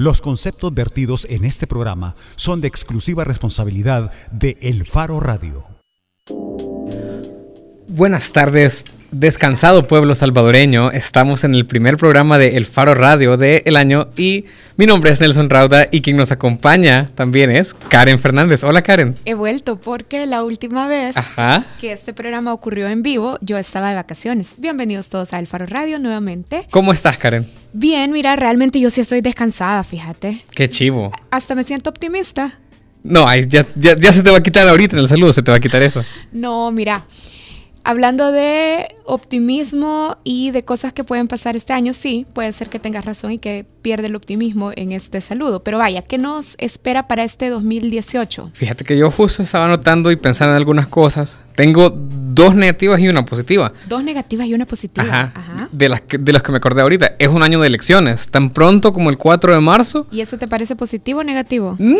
Los conceptos vertidos en este programa son de exclusiva responsabilidad de El Faro Radio. Buenas tardes, descansado pueblo salvadoreño. Estamos en el primer programa de El Faro Radio del año y mi nombre es Nelson Rauda y quien nos acompaña también es Karen Fernández. Hola Karen. He vuelto porque la última vez que este programa ocurrió en vivo yo estaba de vacaciones. Bienvenidos todos a El Faro Radio nuevamente. ¿Cómo estás Karen? Bien, mira, realmente yo sí estoy descansada, fíjate. Qué chivo. Hasta me siento optimista. No, ya, ya, ya se te va a quitar ahorita en el saludo, se te va a quitar eso. No, mira. Hablando de optimismo y de cosas que pueden pasar este año, sí, puede ser que tengas razón y que pierde el optimismo en este saludo. Pero vaya, ¿qué nos espera para este 2018? Fíjate que yo justo estaba notando y pensando en algunas cosas. Tengo dos negativas y una positiva. Dos negativas y una positiva. Ajá. De, las que, de las que me acordé ahorita. Es un año de elecciones. Tan pronto como el 4 de marzo. ¿Y eso te parece positivo o negativo? Mm,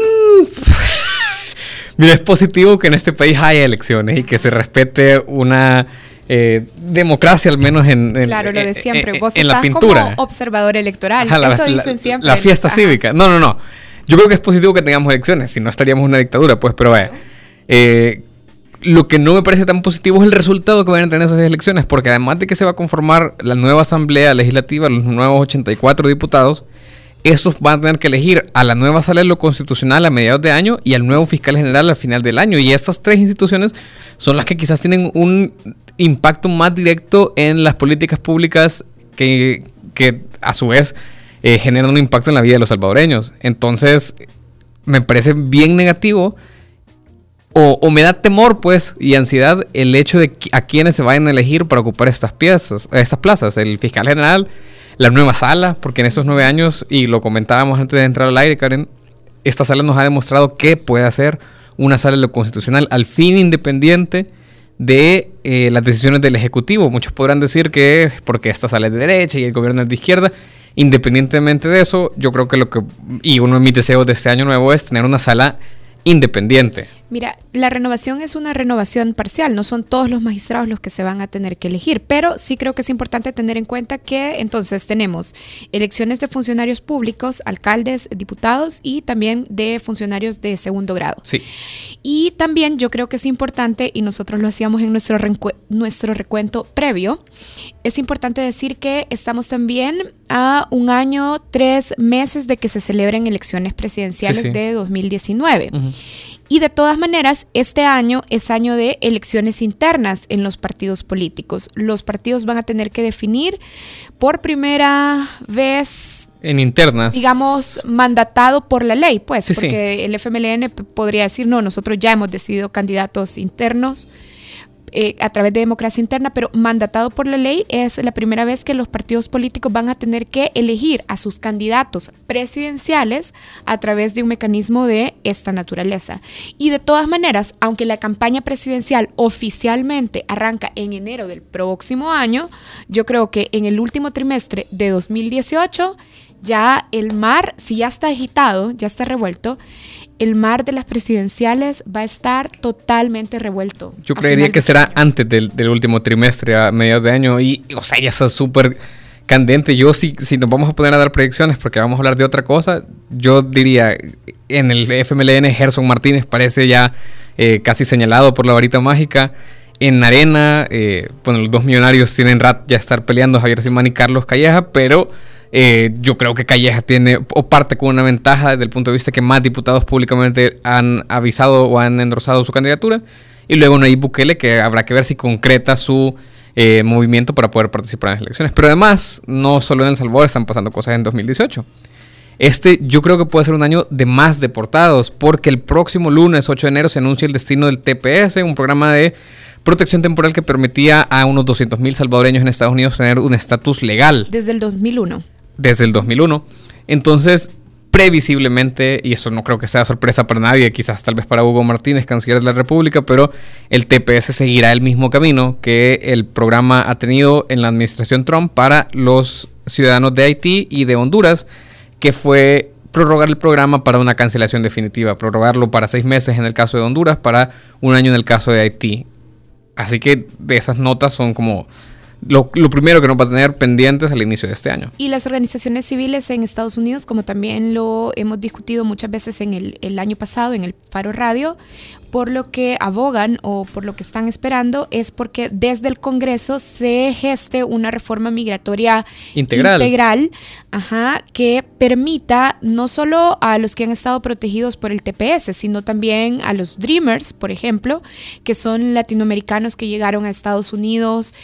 Mira, es positivo que en este país haya elecciones y que se respete una eh, democracia, al menos en, claro, lo de siempre. Vos en la pintura. Como observador electoral. Eso dicen siempre. La fiesta cívica. No, no, no. Yo creo que es positivo que tengamos elecciones, si no estaríamos en una dictadura, pues, pero vaya. Eh, lo que no me parece tan positivo es el resultado que van a tener esas elecciones, porque además de que se va a conformar la nueva Asamblea Legislativa, los nuevos 84 diputados, esos van a tener que elegir a la nueva sala de lo constitucional a mediados de año y al nuevo fiscal general al final del año. Y estas tres instituciones son las que quizás tienen un impacto más directo en las políticas públicas que, a su vez eh, generan un impacto en la vida de los salvadoreños. Entonces, me parece bien negativo. O, o, me da temor, pues, y ansiedad el hecho de a quienes se vayan a elegir para ocupar estas piezas, estas plazas, el fiscal general, la nueva sala, porque en esos nueve años, y lo comentábamos antes de entrar al aire, Karen, esta sala nos ha demostrado que puede hacer una sala de lo constitucional al fin independiente de eh, las decisiones del Ejecutivo. Muchos podrán decir que es porque esta sala es de derecha y el gobierno es de izquierda. Independientemente de eso, yo creo que lo que, y uno de mis deseos de este año nuevo es tener una sala independiente. Mira, la renovación es una renovación parcial, no son todos los magistrados los que se van a tener que elegir, pero sí creo que es importante tener en cuenta que entonces tenemos elecciones de funcionarios públicos, alcaldes, diputados y también de funcionarios de segundo grado. Sí. Y también yo creo que es importante, y nosotros lo hacíamos en nuestro, nuestro recuento previo, es importante decir que estamos también a un año, tres meses de que se celebren elecciones presidenciales de 2019. Y de todas maneras, este año es año de elecciones internas en los partidos políticos. Los partidos van a tener que definir por primera vez en internas. Digamos, mandatado por la ley, pues, porque el FMLN podría decir, no, nosotros ya hemos decidido candidatos internos eh, a través de democracia interna, pero mandatado por la ley es la primera vez que los partidos políticos van a tener que elegir a sus candidatos presidenciales a través de un mecanismo de esta naturaleza. Y de todas maneras, aunque la campaña presidencial oficialmente arranca en enero del próximo año, yo creo que en el último trimestre de 2018 ya el mar, si ya está agitado, ya está revuelto, el mar de las presidenciales va a estar totalmente revuelto. Yo creería que será antes del, último trimestre, a mediados de año, y, o sea, ya está súper candente. Yo, si, si nos vamos a poner a dar predicciones, porque vamos a hablar de otra cosa, yo diría, en el FMLN, Gerson Martínez parece ya eh, casi señalado por la varita mágica. En Arena, eh, bueno, los dos millonarios tienen rat ya estar peleando Javier Simán y Carlos Calleja, pero eh, yo creo que Calleja tiene o parte con una ventaja desde el punto de vista que más diputados públicamente han avisado o han endorsado su candidatura. Y luego Nayib Bukele, que habrá que ver si concreta su eh, movimiento para poder participar en las elecciones. Pero además, no solo en El Salvador están pasando cosas en 2018. Este yo creo que puede ser un año de más deportados, porque el próximo lunes 8 de enero se anuncia el destino del TPS, un programa de protección temporal que permitía a unos 200.000 salvadoreños en Estados Unidos tener un estatus legal. Desde el 2001 desde el 2001. Entonces, previsiblemente, y eso no creo que sea sorpresa para nadie, quizás tal vez para Hugo Martínez, canciller de la República, pero el TPS seguirá el mismo camino que el programa ha tenido en la administración Trump para los ciudadanos de Haití y de Honduras, que fue prorrogar el programa para una cancelación definitiva, prorrogarlo para seis meses en el caso de Honduras, para un año en el caso de Haití. Así que de esas notas son como lo, primero que nos va a tener pendientes al inicio de este año. Y las organizaciones civiles en Estados Unidos, como también lo hemos discutido muchas veces en el, el año pasado en el Faro Radio, por lo que abogan o por lo que están esperando es porque desde el Congreso se geste una reforma migratoria integral, ajá, que permita no solo a los que han estado protegidos por el TPS, sino también a los Dreamers, por ejemplo, que son latinoamericanos que llegaron a Estados Unidos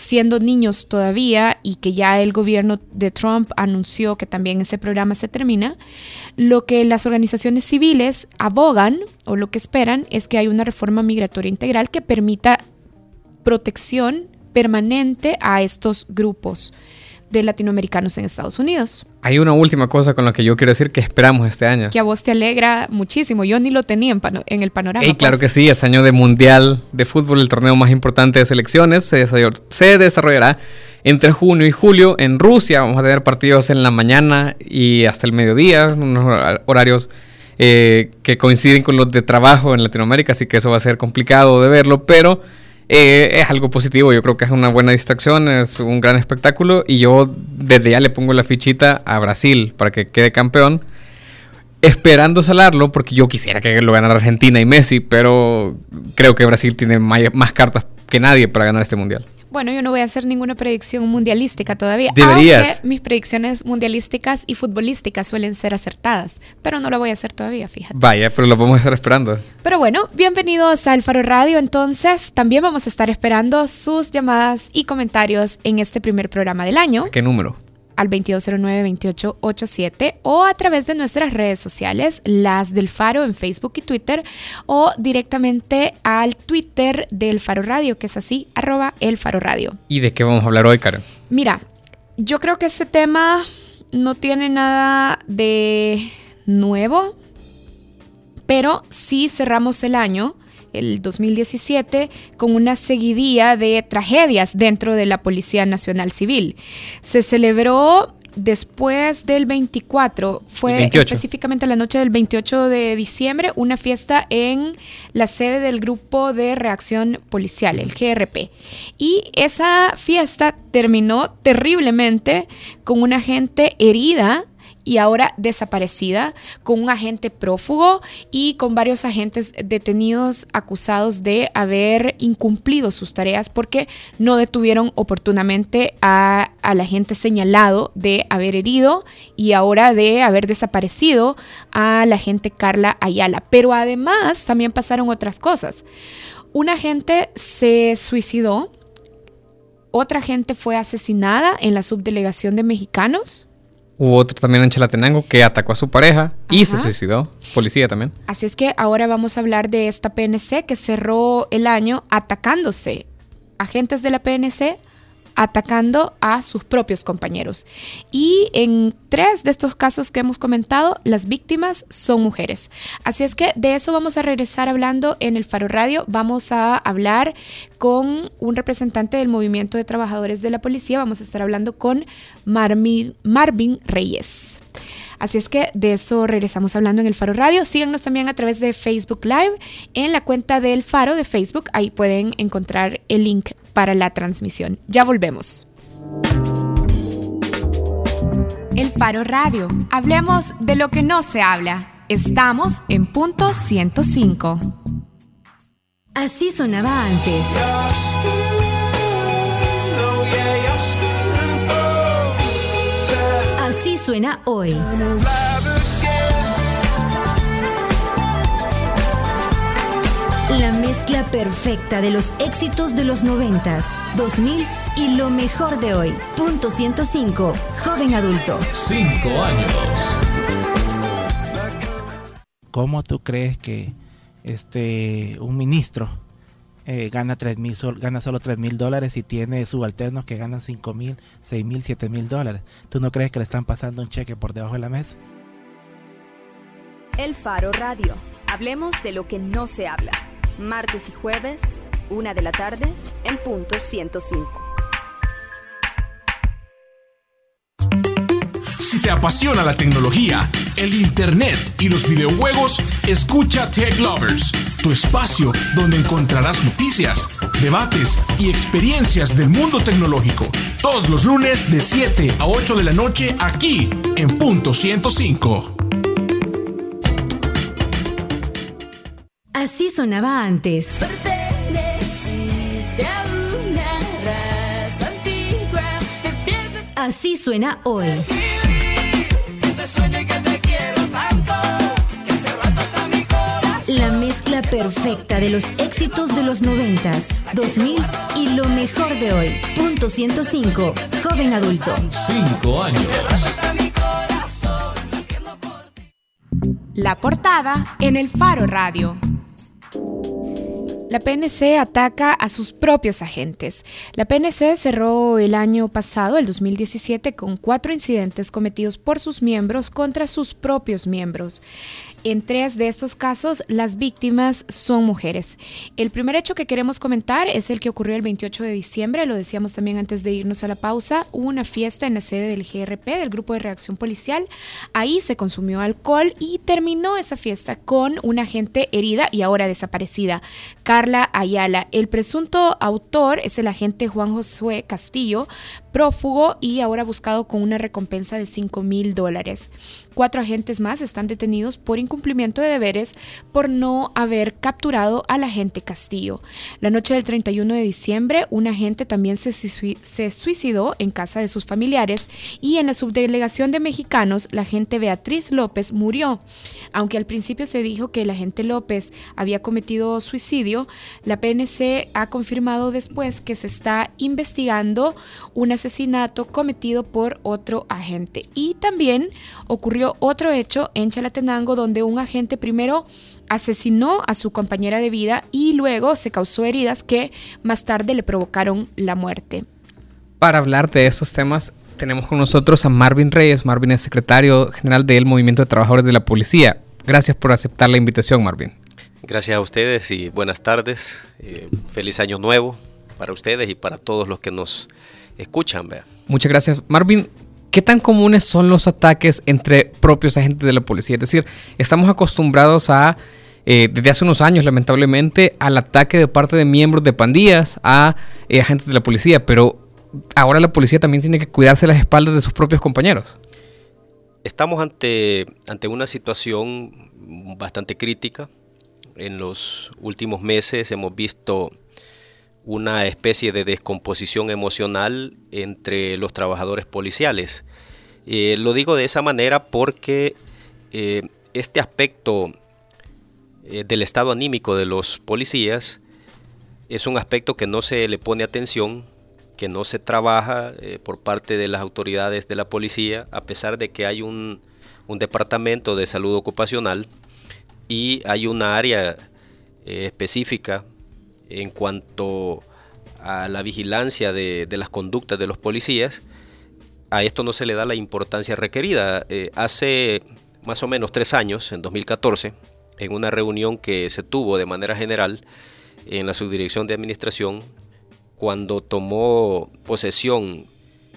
siendo niños todavía y que ya el gobierno de Trump anunció que también ese programa se termina, lo que las organizaciones civiles abogan o lo que esperan es que haya una reforma migratoria integral que permita protección permanente a estos grupos de latinoamericanos en Estados Unidos. Hay una última cosa con la que yo quiero decir que esperamos este año. Que a vos te alegra muchísimo. Yo ni lo tenía en, el panorama. Y claro pues. que sí, es año de Mundial de Fútbol, el torneo más importante de selecciones. Se, se desarrollará entre junio y julio en Rusia. Vamos a tener partidos en la mañana y hasta el mediodía, unos horarios eh, que coinciden con los de trabajo en Latinoamérica, así que eso va a ser complicado de verlo, pero eh, es algo positivo, yo creo que es una buena distracción, es un gran espectáculo y yo desde ya le pongo la fichita a Brasil para que quede campeón, esperando salarlo porque yo quisiera que lo ganara Argentina y Messi, pero creo que Brasil tiene más cartas que nadie para ganar este mundial. Bueno, yo no voy a hacer ninguna predicción mundialística todavía. Deberías. Aunque mis predicciones mundialísticas y futbolísticas suelen ser acertadas, pero no lo voy a hacer todavía, fíjate. Vaya, pero lo vamos a estar esperando. Pero bueno, bienvenidos al Faro Radio. Entonces, también vamos a estar esperando sus llamadas y comentarios en este primer programa del año. ¿Qué número? Al 2209-2887 o a través de nuestras redes sociales, las del Faro en Facebook y Twitter o directamente al Twitter del Faro Radio, que es así, arroba el Faro Radio. ¿Y de qué vamos a hablar hoy, Karen? Mira, yo creo que este tema no tiene nada de nuevo, pero sí cerramos el año el 2017 con una seguidilla de tragedias dentro de la Policía Nacional Civil. Se celebró después del 24, fue específicamente la noche del 28 de diciembre, una fiesta en la sede del Grupo de Reacción Policial, el GRP. Y esa fiesta terminó terriblemente con una gente herida y ahora desaparecida, con un agente prófugo y con varios agentes detenidos acusados de haber incumplido sus tareas porque no detuvieron oportunamente a, al agente señalado de haber herido y ahora de haber desaparecido a la agente Carla Ayala. Pero además también pasaron otras cosas. Un agente se suicidó, otra gente fue asesinada en la subdelegación de mexicanos Hubo otro también en Chalatenango que atacó a su pareja y se suicidó. Policía también. Así es que ahora vamos a hablar de esta PNC que cerró el año atacándose. Agentes de la PNC atacando a sus propios compañeros. Y en tres de estos casos que hemos comentado, las víctimas son mujeres. Así es que de eso vamos a regresar hablando en el Faro Radio. Vamos a hablar con un representante del movimiento de trabajadores de la policía. Vamos a estar hablando con Marvin, Marvin Reyes. Así es que de eso regresamos hablando en el Faro Radio. Síganos también a través de Facebook Live en la cuenta del Faro de Facebook. Ahí pueden encontrar el link para la transmisión. Ya volvemos. El Faro Radio. Hablemos de lo que no se habla. Estamos en punto 105. Así sonaba antes. Suena hoy. La mezcla perfecta de los éxitos de los 90, 2000 y lo mejor de hoy. Punto 105, joven adulto. Cinco años. ¿Cómo tú crees que este un ministro eh, gana tres mil gana solo 3 mil dólares y tiene subalternos que ganan 5 mil, 6 mil, 7 mil dólares? ¿Tú no crees que le están pasando un cheque por debajo de la mesa? El Faro Radio. Hablemos de lo que no se habla martes y jueves, una de la tarde, en punto 105. Si te apasiona la tecnología, el internet y los videojuegos, escucha Tech Lovers tu espacio donde encontrarás noticias, debates y experiencias del mundo tecnológico. Todos los lunes de 7 a 8 de la noche aquí en punto 105. Así sonaba antes. Así suena hoy. Mezcla perfecta de los éxitos de los 90s, 2000 y lo mejor de hoy. Punto 105. Joven adulto. Cinco años. La portada en el Faro Radio. La PNC ataca a sus propios agentes. La PNC cerró el año pasado, el 2017, con cuatro incidentes cometidos por sus miembros contra sus propios miembros. En tres de estos casos, las víctimas son mujeres. El primer hecho que queremos comentar es el que ocurrió el 28 de diciembre, lo decíamos también antes de irnos a la pausa, hubo una fiesta en la sede del GRP, del Grupo de Reacción Policial. Ahí se consumió alcohol y terminó esa fiesta con una agente herida y ahora desaparecida, Carla Ayala. El presunto autor es el agente Juan Josué Castillo, prófugo y ahora buscado con una recompensa de 5 mil dólares. Cuatro agentes más están detenidos por incumplimiento de deberes por no haber capturado al agente Castillo. La noche del 31 de diciembre, un agente también se, se suicidó en casa de sus familiares y en la subdelegación de mexicanos, la agente Beatriz López murió. Aunque al principio se dijo que el agente López había cometido suicidio, la PNC ha confirmado después que se está investigando una asesinato cometido por otro agente. Y también ocurrió otro hecho en Chalatenango donde un agente primero asesinó a su compañera de vida y luego se causó heridas que más tarde le provocaron la muerte. Para hablar de esos temas, tenemos con nosotros a Marvin Reyes. Marvin es secretario general del Movimiento de Trabajadores de la Policía. Gracias por aceptar la invitación, Marvin. Gracias a ustedes y buenas tardes. Eh, feliz año nuevo para ustedes y para todos los que nos escuchan. Vea. Muchas gracias. Marvin, ¿qué tan comunes son los ataques entre propios agentes de la policía? Es decir, estamos acostumbrados a, eh, desde hace unos años lamentablemente, al ataque de parte de miembros de pandillas a eh, agentes de la policía, pero ahora la policía también tiene que cuidarse las espaldas de sus propios compañeros. Estamos ante, ante una situación bastante crítica. En los últimos meses hemos visto una especie de descomposición emocional entre los trabajadores policiales. Eh, lo digo de esa manera porque eh, este aspecto eh, del estado anímico de los policías es un aspecto que no se le pone atención, que no se trabaja por parte de las autoridades de la policía, a pesar de que hay un, un departamento de salud ocupacional y hay una área específica en cuanto a la vigilancia de, las conductas de los policías, a esto no se le da la importancia requerida. Eh, hace más o menos tres años, en 2014, en una reunión que se tuvo de manera general en la subdirección de administración, cuando tomó posesión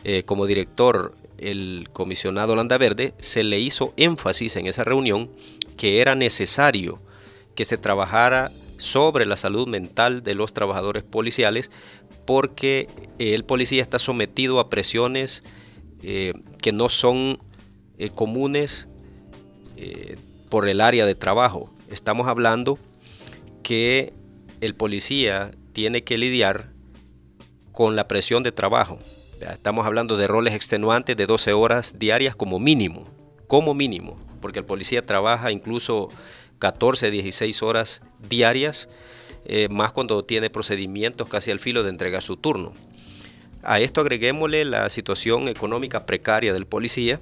eh, como director el comisionado Landaverde, se le hizo énfasis en esa reunión que era necesario que se trabajara sobre la salud mental de los trabajadores policiales porque el policía está sometido a presiones eh, que no son eh, comunes eh, por el área de trabajo. Estamos hablando que el policía tiene que lidiar con la presión de trabajo. Estamos hablando de roles extenuantes de 12 horas diarias como mínimo, como mínimo, porque el policía trabaja incluso 14, 16 horas diarias, eh, más cuando tiene procedimientos casi al filo de entregar su turno. A esto agreguémosle la situación económica precaria del policía,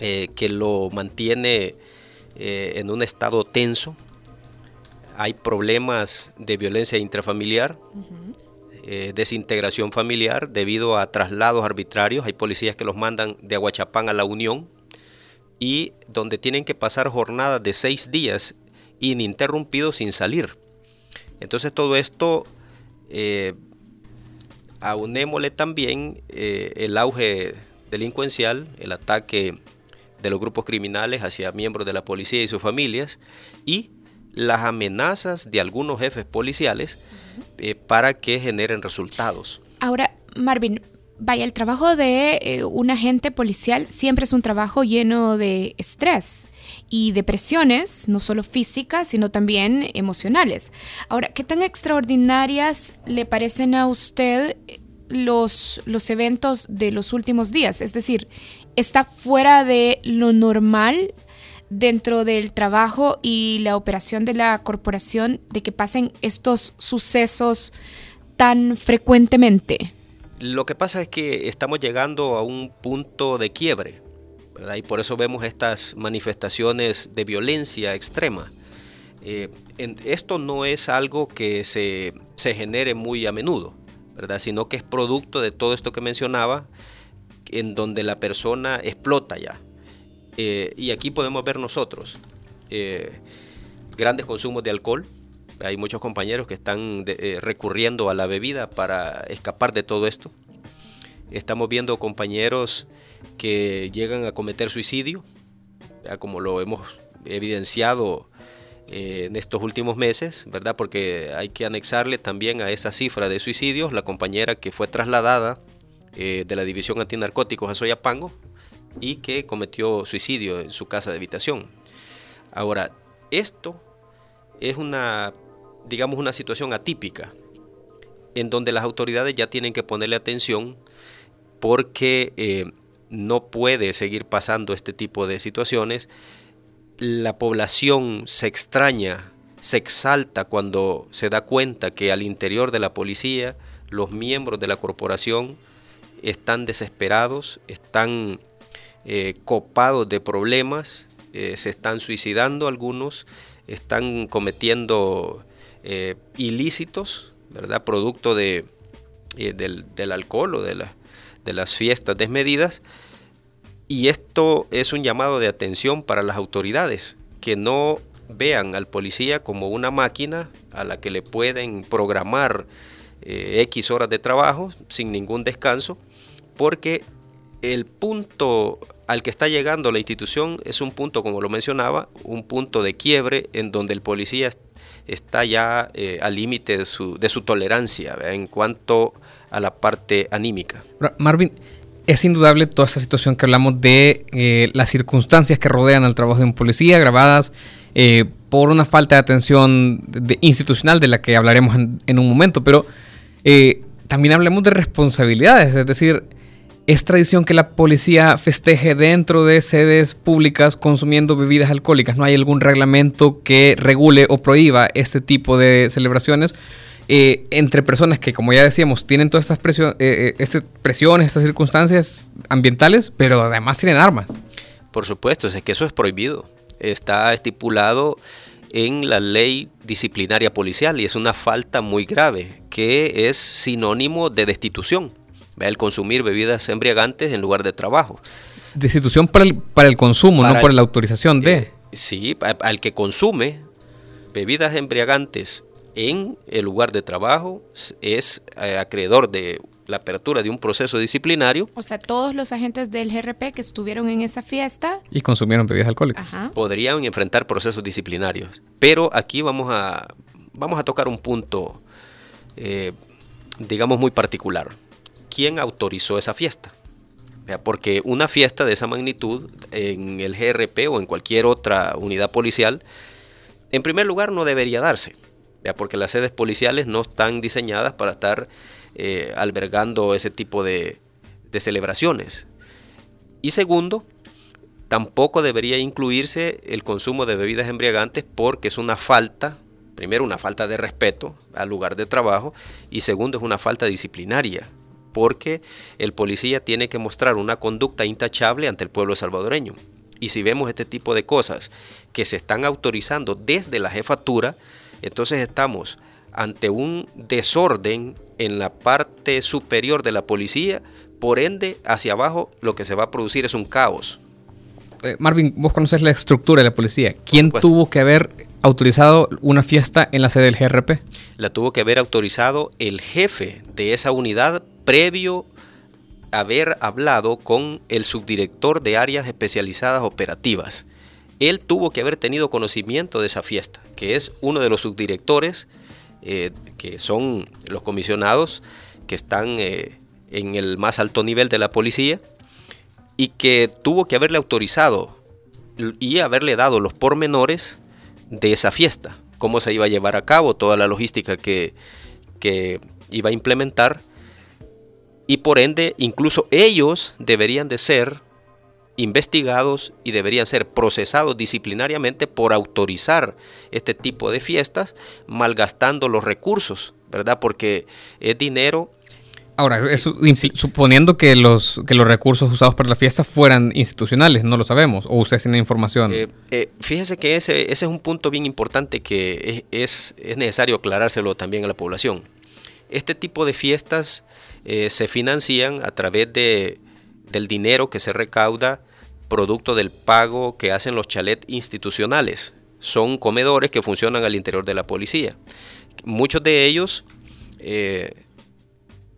eh, que lo mantiene eh, en un estado tenso. Hay problemas de violencia intrafamiliar, desintegración familiar debido a traslados arbitrarios. Hay policías que los mandan de Aguachapán a la Unión y donde tienen que pasar jornadas de seis días ininterrumpidos sin salir. Entonces todo esto, eh, aunémosle también eh, el auge delincuencial, el ataque de los grupos criminales hacia miembros de la policía y sus familias y las amenazas de algunos jefes policiales eh, para que generen resultados. Ahora, Marvin, vaya, el trabajo de eh, un agente policial siempre es un trabajo lleno de estrés y de presiones, no solo físicas, sino también emocionales. Ahora, ¿qué tan extraordinarias le parecen a usted los, los eventos de los últimos días? Es decir, ¿está fuera de lo normal? dentro del trabajo y la operación de la corporación de que pasen estos sucesos tan frecuentemente? Lo que pasa es que estamos llegando a un punto de quiebre, ¿verdad? Y por eso vemos estas manifestaciones de violencia extrema. Eh, esto no es algo que se, se, genere muy a menudo, ¿verdad? Sino que es producto de todo esto que mencionaba, en donde la persona explota ya, eh, y aquí podemos ver nosotros eh, grandes consumos de alcohol. Hay muchos compañeros que están eh, recurriendo a la bebida para escapar de todo esto. Estamos viendo compañeros que llegan a cometer suicidio, como lo hemos evidenciado en estos últimos meses, ¿verdad? Porque hay que anexarle también a esa cifra de suicidios la compañera que fue trasladada de la División Antinarcóticos a Soyapango, y que cometió suicidio en su casa de habitación. Ahora, esto es una, digamos, una situación atípica, en donde las autoridades ya tienen que ponerle atención porque eh, no puede seguir pasando este tipo de situaciones. La población se extraña, se exalta cuando se da cuenta que al interior de la policía los miembros de la corporación están desesperados, están eh, copados de problemas, eh, se están suicidando algunos, están cometiendo eh, ilícitos, ¿verdad? Producto de, del, alcohol o de, de las fiestas desmedidas. Y esto es un llamado de atención para las autoridades, que no vean al policía como una máquina a la que le pueden programar X horas de trabajo sin ningún descanso, porque el punto al que está llegando la institución es un punto, como lo mencionaba, un punto de quiebre en donde el policía está ya eh, al límite de su, de su tolerancia en cuanto a la parte anímica. Marvin, es indudable toda esta situación que hablamos de eh, las circunstancias que rodean al trabajo de un policía, grabadas eh, por una falta de atención institucional de la que hablaremos en, en un momento, pero también hablemos de responsabilidades, es decir, es tradición que la policía festeje dentro de sedes públicas consumiendo bebidas alcohólicas. No hay algún reglamento que regule o prohíba este tipo de celebraciones. Eh, entre personas que, como ya decíamos, tienen todas estas eh, eh, este, presiones, estas circunstancias ambientales, pero además tienen armas. Por supuesto, es que eso es prohibido. Está estipulado en la ley disciplinaria policial y es una falta muy grave que es sinónimo de destitución el consumir bebidas embriagantes en lugar de trabajo. Destitución para el, para el consumo, no por la autorización de. Eh, sí, al que consume bebidas embriagantes en el lugar de trabajo es eh, acreedor de la apertura de un proceso disciplinario. O sea, todos los agentes del GRP que estuvieron en esa fiesta y consumieron bebidas alcohólicas podrían enfrentar procesos disciplinarios. Pero aquí vamos a vamos a tocar un punto, eh, digamos muy particular quién autorizó esa fiesta. Porque una fiesta de esa magnitud en el GRP o en cualquier otra unidad policial, en primer lugar no debería darse, porque las sedes policiales no están diseñadas para estar eh, albergando ese tipo de, de celebraciones. Y segundo, tampoco debería incluirse el consumo de bebidas embriagantes porque es una falta, primero una falta de respeto al lugar de trabajo y segundo es una falta disciplinaria porque el policía tiene que mostrar una conducta intachable ante el pueblo salvadoreño. Y si vemos este tipo de cosas que se están autorizando desde la jefatura, entonces estamos ante un desorden en la parte superior de la policía, por ende, hacia abajo lo que se va a producir es un caos. Eh, Marvin, vos conoces la estructura de la policía. ¿Quién tuvo que haber autorizado una fiesta en la sede del GRP? La tuvo que haber autorizado el jefe de esa unidad previo haber hablado con el subdirector de áreas especializadas operativas. Él tuvo que haber tenido conocimiento de esa fiesta, que es uno de los subdirectores, eh, que son los comisionados que están eh, en el más alto nivel de la policía, y que tuvo que haberle autorizado y haberle dado los pormenores de esa fiesta, cómo se iba a llevar a cabo, toda la logística que, que iba a implementar, y por ende incluso ellos deberían de ser investigados y deberían ser procesados disciplinariamente por autorizar este tipo de fiestas, malgastando los recursos, ¿verdad? Porque es dinero Ahora, eso, suponiendo que los, que los recursos usados para la fiesta fueran institucionales, no lo sabemos, o ustedes tienen información. Eh, eh, fíjese que ese, ese, es un punto bien importante que es, es, necesario aclarárselo también a la población. Este tipo de fiestas eh, se financian a través de, del dinero que se recauda producto del pago que hacen los chalets institucionales. Son comedores que funcionan al interior de la policía. Muchos de ellos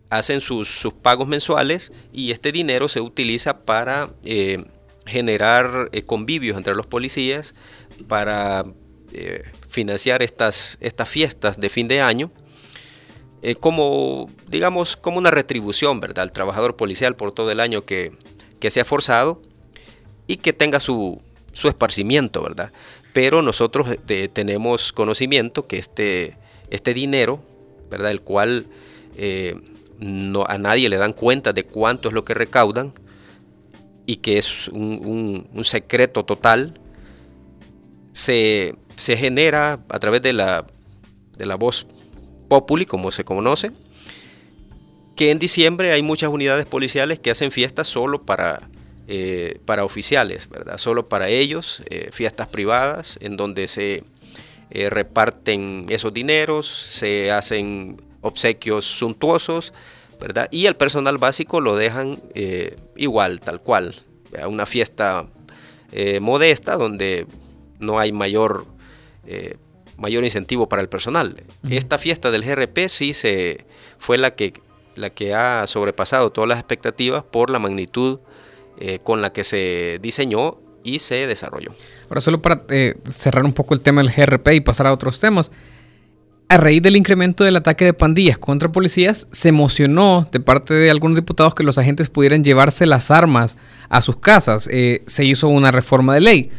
hacen sus, pagos mensuales y este dinero se utiliza para eh, generar eh, convivios entre los policías, para eh, financiar estas, estas fiestas de fin de año, como, digamos, como una retribución, ¿verdad? Al trabajador policial por todo el año que, se ha forzado y que tenga su, su esparcimiento, ¿verdad? Pero nosotros tenemos conocimiento que este, este dinero, ¿verdad? El cual no, a nadie le dan cuenta de cuánto es lo que recaudan y que es un, secreto total, se, genera a través de la, de la voz populi, como se conoce, que en diciembre hay muchas unidades policiales que hacen fiestas solo para, eh, para oficiales, ¿verdad? Solo para ellos, eh, fiestas privadas en donde se eh, reparten esos dineros, se hacen obsequios suntuosos, ¿verdad? Y el personal básico lo dejan igual, tal cual, una fiesta modesta donde no hay mayor, mayor incentivo para el personal. Esta fiesta del GRP sí se, fue la que, la que ha sobrepasado todas las expectativas por la magnitud con la que se diseñó y se desarrolló. Ahora, solo para cerrar un poco el tema del GRP y pasar a otros temas a raíz del incremento del ataque de pandillas contra policías, se emocionó de parte de algunos diputados que los agentes pudieran llevarse las armas a sus casas. Eh, se hizo una reforma de ley.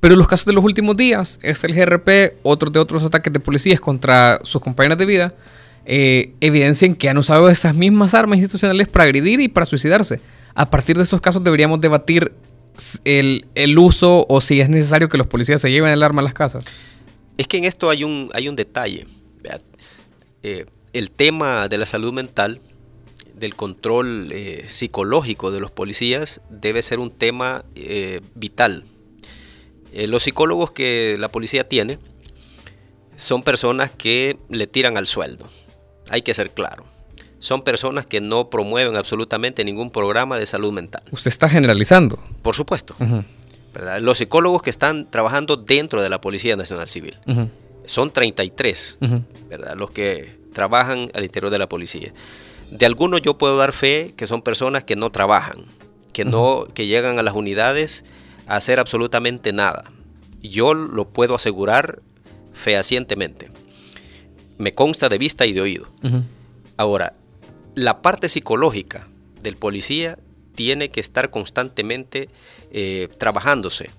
Pero los casos de los últimos días, este el GRP, otros de otros ataques de policías contra sus compañeros de vida, eh, evidencian que han usado esas mismas armas institucionales para agredir y para suicidarse. A partir de esos casos deberíamos debatir el, el uso o si es necesario que los policías se lleven el arma a las casas. Es que en esto hay un, hay un detalle. Eh, el tema de la salud mental, del control eh, psicológico de los policías, debe ser un tema eh, los psicólogos que la policía tiene son personas que le tiran al sueldo. Hay que ser claro. Son personas que no promueven absolutamente ningún programa de salud mental. Usted está generalizando. Por supuesto. Los psicólogos que están trabajando dentro de la Policía Nacional Civil son 33, ¿verdad? Los que trabajan al interior de la policía. De algunos yo puedo dar fe que son personas que no trabajan, que no que llegan a las unidades a hacer absolutamente nada. Yo lo puedo asegurar fehacientemente. Me consta de vista y de oído. Ahora, la parte psicológica del policía tiene que estar constantemente eh, trabajándose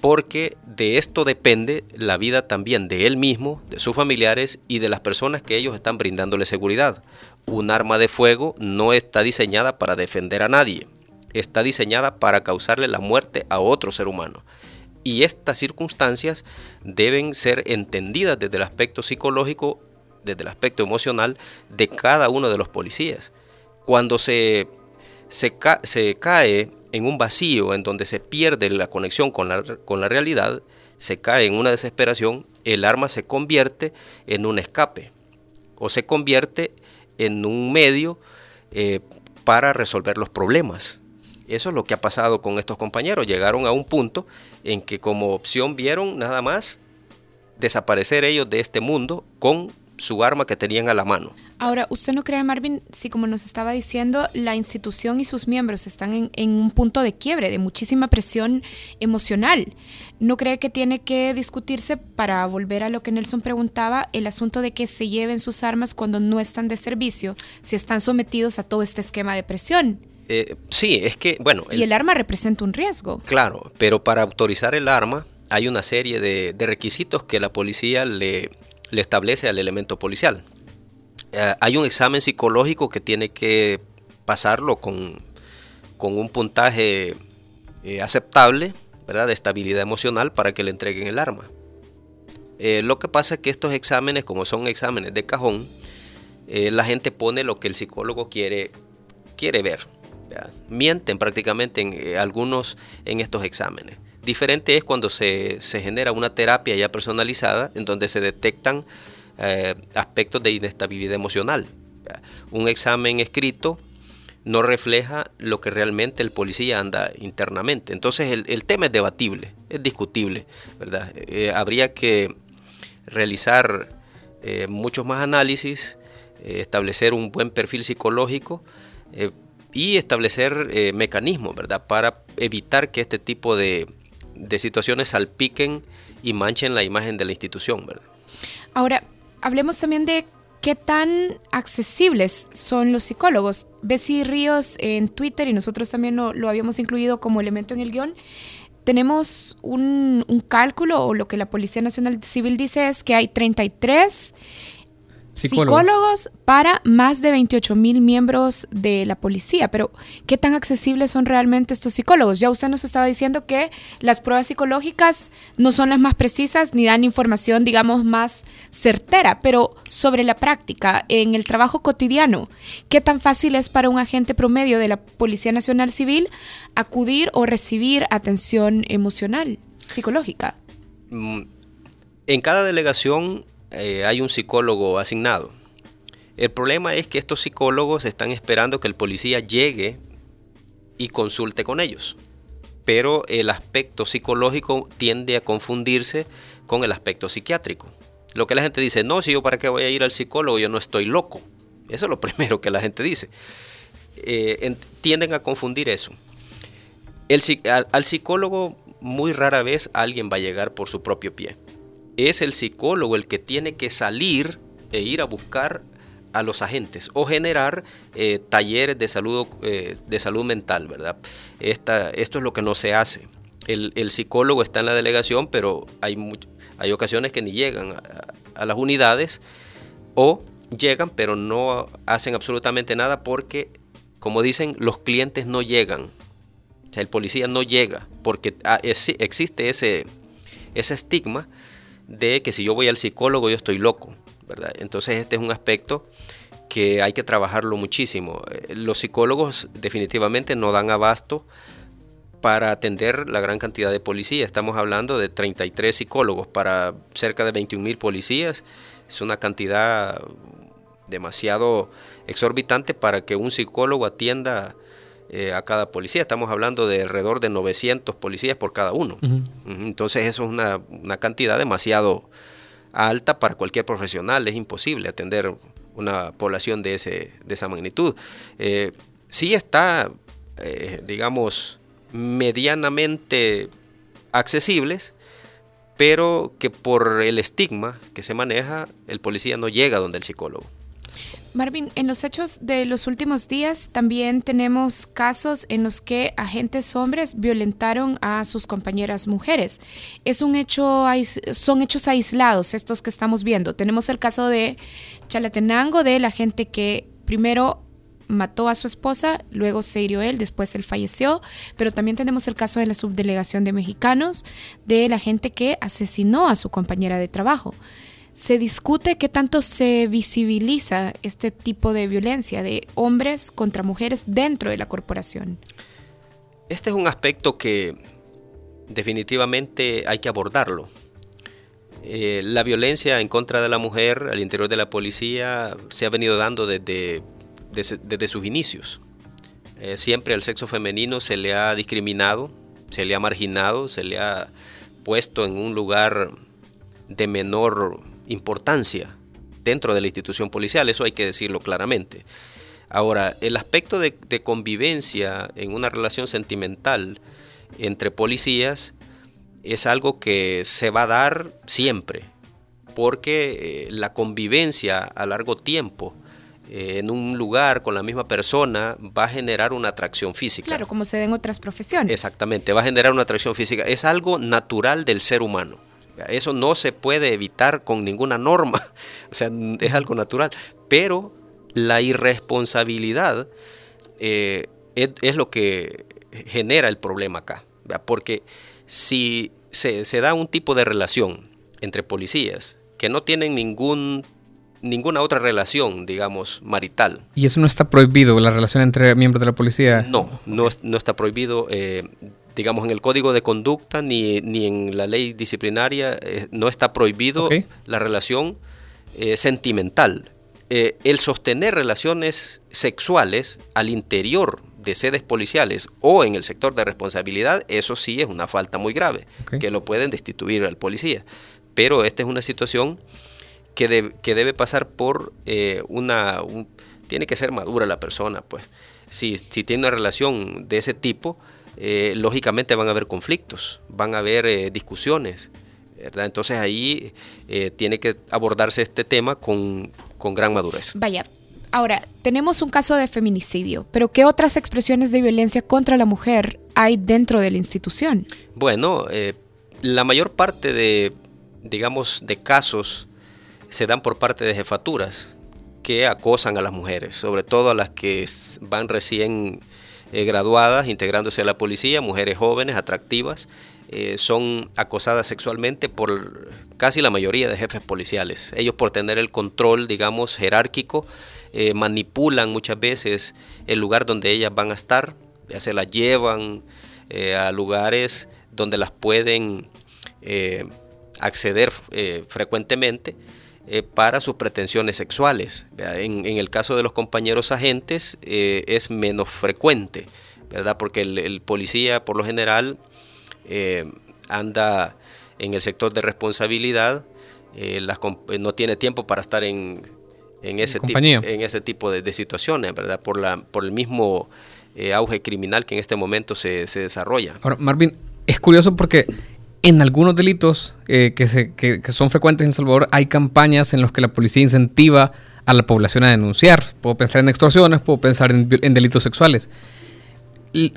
porque de esto depende la vida también de él mismo, de sus familiares y de las personas que ellos están brindándole seguridad. Un arma de fuego no está diseñada para defender a nadie, está diseñada para causarle la muerte a otro ser humano. Y estas circunstancias deben ser entendidas desde el aspecto psicológico, desde el aspecto emocional de cada uno de los policías. Cuando se, se, cae en un vacío en donde se pierde la conexión con la, con la realidad, se cae en una desesperación, el arma se convierte en un escape o se convierte en un medio eh, para resolver los problemas. Eso es lo que ha pasado con estos compañeros. Llegaron a un punto en que como opción vieron nada más desaparecer ellos de este mundo con su arma que tenían a la mano. Ahora, ¿usted no cree, Marvin, si como nos estaba diciendo, la institución y sus miembros están en, en, un punto de quiebre, de muchísima presión emocional? ¿No cree que tiene que discutirse, para volver a lo que Nelson preguntaba, el asunto de que se lleven sus armas cuando no están de servicio, si están sometidos a todo este esquema de presión? Eh, sí, es que, bueno... y el arma representa un riesgo. Claro, pero para autorizar el arma hay una serie de, de requisitos que la policía le, le establece al elemento policial. Eh, hay un examen psicológico que tiene que pasarlo con, con un puntaje eh, aceptable, ¿verdad? De estabilidad emocional para que le entreguen el arma. Eh, lo que pasa es que estos exámenes, como son exámenes de cajón, la gente pone lo que el psicólogo quiere, quiere ver. Mienten prácticamente en, algunos en estos exámenes. Diferente es cuando se, se genera una terapia ya personalizada en donde se detectan eh, aspectos de inestabilidad emocional. Un examen escrito no refleja lo que realmente el policía anda internamente. Entonces el, tema es debatible, es discutible, ¿verdad? Eh, habría que realizar eh, muchos más análisis, establecer un buen perfil psicológico y establecer mecanismos, ¿verdad? Para evitar que este tipo de, de situaciones salpiquen y manchen la imagen de la institución, ¿verdad? Ahora, hablemos también de qué tan accesibles son los psicólogos. Bessie Ríos en Twitter, y nosotros también lo, habíamos incluido como elemento en el guion, tenemos un, un, cálculo, o lo que la Policía Nacional Civil dice es que hay 33 psicólogos. para más de 28 mil miembros de la policía. Pero, ¿qué tan accesibles son realmente estos psicólogos? Ya usted nos estaba diciendo que las pruebas psicológicas no son las más precisas ni dan información, digamos, más certera, pero sobre la práctica, en el trabajo cotidiano, ¿qué tan fácil es para un agente promedio de la Policía Nacional Civil acudir o recibir atención emocional, psicológica? Mm, en cada delegación eh, hay un psicólogo asignado. El problema es que estos psicólogos están esperando que el policía llegue y consulte con ellos. Pero el aspecto psicológico tiende a confundirse con el aspecto psiquiátrico. Lo que la gente dice, no, si yo para qué voy a ir al psicólogo, yo no estoy loco. Eso es lo primero que la gente dice. Eh, tienden a confundir eso. al psicólogo muy rara vez alguien va a llegar por su propio pie es el psicólogo el que tiene que salir e ir a buscar a los agentes o generar eh, talleres de salud, eh, de salud mental, ¿verdad? Esta, esto es lo que no se hace. El, psicólogo está en la delegación, pero hay, hay ocasiones que ni llegan a, las unidades o llegan, pero no hacen absolutamente nada porque, como dicen, los clientes no llegan. O sea, el policía no llega porque ah, existe ese, ese estigma de que si yo voy al psicólogo yo estoy loco, ¿verdad? Entonces este es un aspecto que hay que trabajarlo muchísimo. Eh, los psicólogos definitivamente no dan abasto para atender la gran cantidad de policías. Estamos hablando de 33 psicólogos para cerca de 21 mil policías. Es una cantidad demasiado exorbitante para que un psicólogo atienda eh, a cada policía. Estamos hablando de alrededor de 900 policías por cada uno. Entonces eso es una, cantidad demasiado alta para cualquier profesional. Es imposible atender una población de, ese, de esa magnitud. Eh, sí está, eh, digamos, medianamente accesibles, pero que por el estigma que se maneja, el policía no llega donde el psicólogo. Marvin, en los hechos de los últimos días también tenemos casos en los que agentes hombres violentaron a sus compañeras mujeres. Es un hecho, son hechos aislados estos que estamos viendo. Tenemos el caso de Chalatenango, del agente que primero mató a su esposa, luego se hirió él, después él falleció, pero también tenemos el caso de la subdelegación de mexicanos, de la gente que asesinó a su compañera de trabajo se discute qué tanto se visibiliza este tipo de violencia de hombres contra mujeres dentro de la corporación. Este es un aspecto que definitivamente hay que abordarlo. Eh, la violencia en contra de la mujer al interior de la policía se ha venido dando desde, desde, sus inicios. Eh, siempre al sexo femenino se le ha discriminado, se le ha marginado, se le ha puesto en un lugar de menor importancia dentro de la institución policial, eso hay que decirlo claramente. Ahora, el aspecto de, convivencia en una relación sentimental entre policías es algo que se va a dar siempre, porque eh, la convivencia a largo tiempo eh, en un lugar con la misma persona va a generar una atracción física. Claro, como se ve en otras profesiones. Exactamente, va a generar una atracción física. Es algo natural del ser humano. Eso no se puede evitar con ninguna norma. O sea, es algo natural. Pero la irresponsabilidad eh, es, lo que genera el problema acá. Porque si se, da un tipo de relación entre policías que no tienen ningún ninguna otra relación, digamos, marital. ¿Y eso no está prohibido, la relación entre miembros de la policía? No, no, no está prohibido. Eh, digamos, en el código de conducta ni, en la ley disciplinaria eh, no está prohibido la relación sentimental eh, el sostener relaciones sexuales al interior de sedes policiales o en el sector de responsabilidad, eso sí es una falta muy grave, que lo pueden destituir al policía. Pero esta es una situación que, que debe pasar por eh, una... tiene que ser madura la persona, pues. Si, si tiene una relación de ese tipo, eh, lógicamente van a haber conflictos, van a haber discusiones. ¿verdad? Entonces ahí tiene que abordarse este tema con, con gran madurez. Vaya, ahora, tenemos un caso de feminicidio, pero ¿qué otras expresiones de violencia contra la mujer hay dentro de la institución? Bueno, eh, la mayor parte de, digamos, de casos se dan por parte de jefaturas que acosan a las mujeres, sobre todo a las que van recién eh, graduadas, integrándose a la policía, mujeres jóvenes, atractivas, eh, son acosadas sexualmente por casi la mayoría de jefes policiales. Ellos por tener el control, digamos, jerárquico, eh, manipulan muchas veces el lugar donde ellas van a estar, ya se las llevan a lugares donde las pueden acceder frecuentemente para sus pretensiones sexuales. En, el caso de los compañeros agentes es menos frecuente, ¿verdad? Porque el policía por lo general eh, anda en el sector de responsabilidad, eh, eh, no tiene tiempo para estar en, ese, tipo, en ese tipo de, situaciones, ¿verdad? Por, la, por el mismo auge criminal que en este momento se, desarrolla. Ahora, Marvin, es curioso porque en algunos delitos que, se, que, son frecuentes en Salvador hay campañas en las que la policía incentiva a la población a denunciar. Puedo pensar en extorsiones, puedo pensar en, en delitos sexuales. Y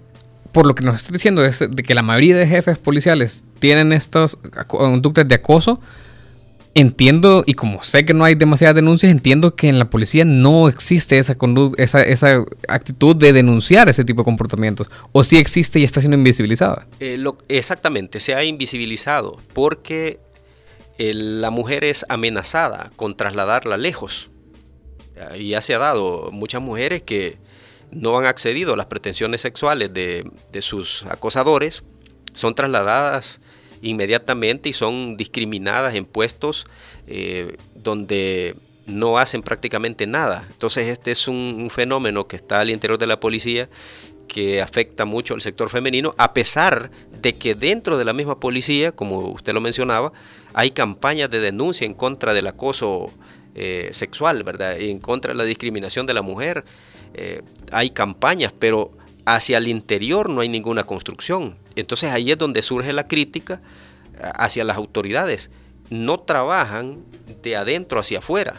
por lo que nos está diciendo es de que la mayoría de jefes policiales tienen estas conductas de acoso. Entiendo, y como sé que no hay demasiadas denuncias, entiendo que en la policía no existe esa, esa, esa actitud de denunciar ese tipo de comportamientos. O sí existe y está siendo invisibilizada. Eh, exactamente, se ha invisibilizado porque eh, la mujer es amenazada con trasladarla lejos. Y ya se ha dado muchas mujeres que no han accedido a las pretensiones sexuales de, sus acosadores, son trasladadas inmediatamente y son discriminadas en puestos eh, donde no hacen prácticamente nada. Entonces este es un, fenómeno que está al interior de la policía que afecta mucho al sector femenino, a pesar de que dentro de la misma policía, como usted lo mencionaba, hay campañas de denuncia en contra del acoso eh, sexual, ¿verdad? En contra de la discriminación de la mujer. Eh, hay campañas, pero hacia el interior no hay ninguna construcción. Entonces ahí es donde surge la crítica eh, hacia las autoridades. No trabajan de adentro hacia afuera,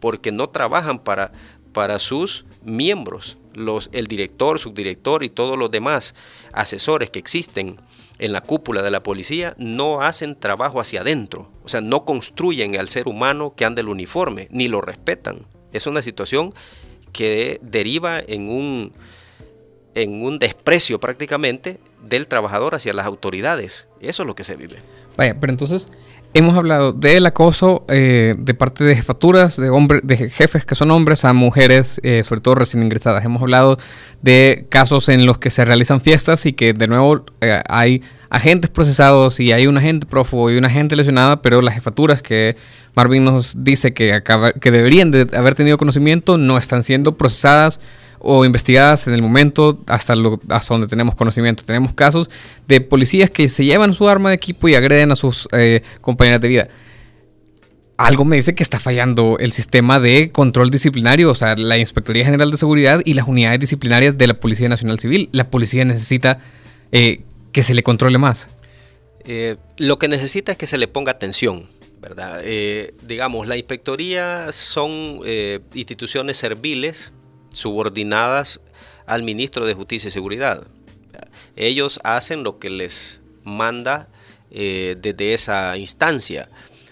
porque no trabajan para, para sus miembros, los, el director, subdirector y todos los demás asesores que existen en la cúpula de la policía no hacen trabajo hacia adentro, o sea, no construyen al ser humano que anda el uniforme, ni lo respetan. Es una situación que deriva en un, en un desprecio prácticamente del trabajador hacia las autoridades. Eso es lo que se vive. Vaya, pero entonces hemos hablado del acoso eh, de parte de jefaturas, de hombres, de jefes que son hombres a mujeres, eh, sobre todo recién ingresadas. Hemos hablado de casos en los que se realizan fiestas y que de nuevo eh, hay agentes procesados y hay un agente prófugo y una agente lesionada, pero las jefaturas que Marvin nos dice que, acaba, que deberían de haber tenido conocimiento no están siendo procesadas o investigadas en el momento hasta, lo, donde tenemos conocimiento. Tenemos casos de policías que se llevan su arma de equipo y agreden a sus eh, compañeras de vida. algo me dice que está fallando el sistema de control disciplinario, o sea, la Inspectoría General de Seguridad y las unidades disciplinarias de la Policía Nacional Civil. La policía necesita eh, que se le controle más. Eh, lo que necesita es que se le ponga atención, ¿verdad? Digamos, la inspectoría son instituciones serviles subordinadas al ministro de Justicia y Seguridad. Ellos hacen lo que les manda desde esa instancia.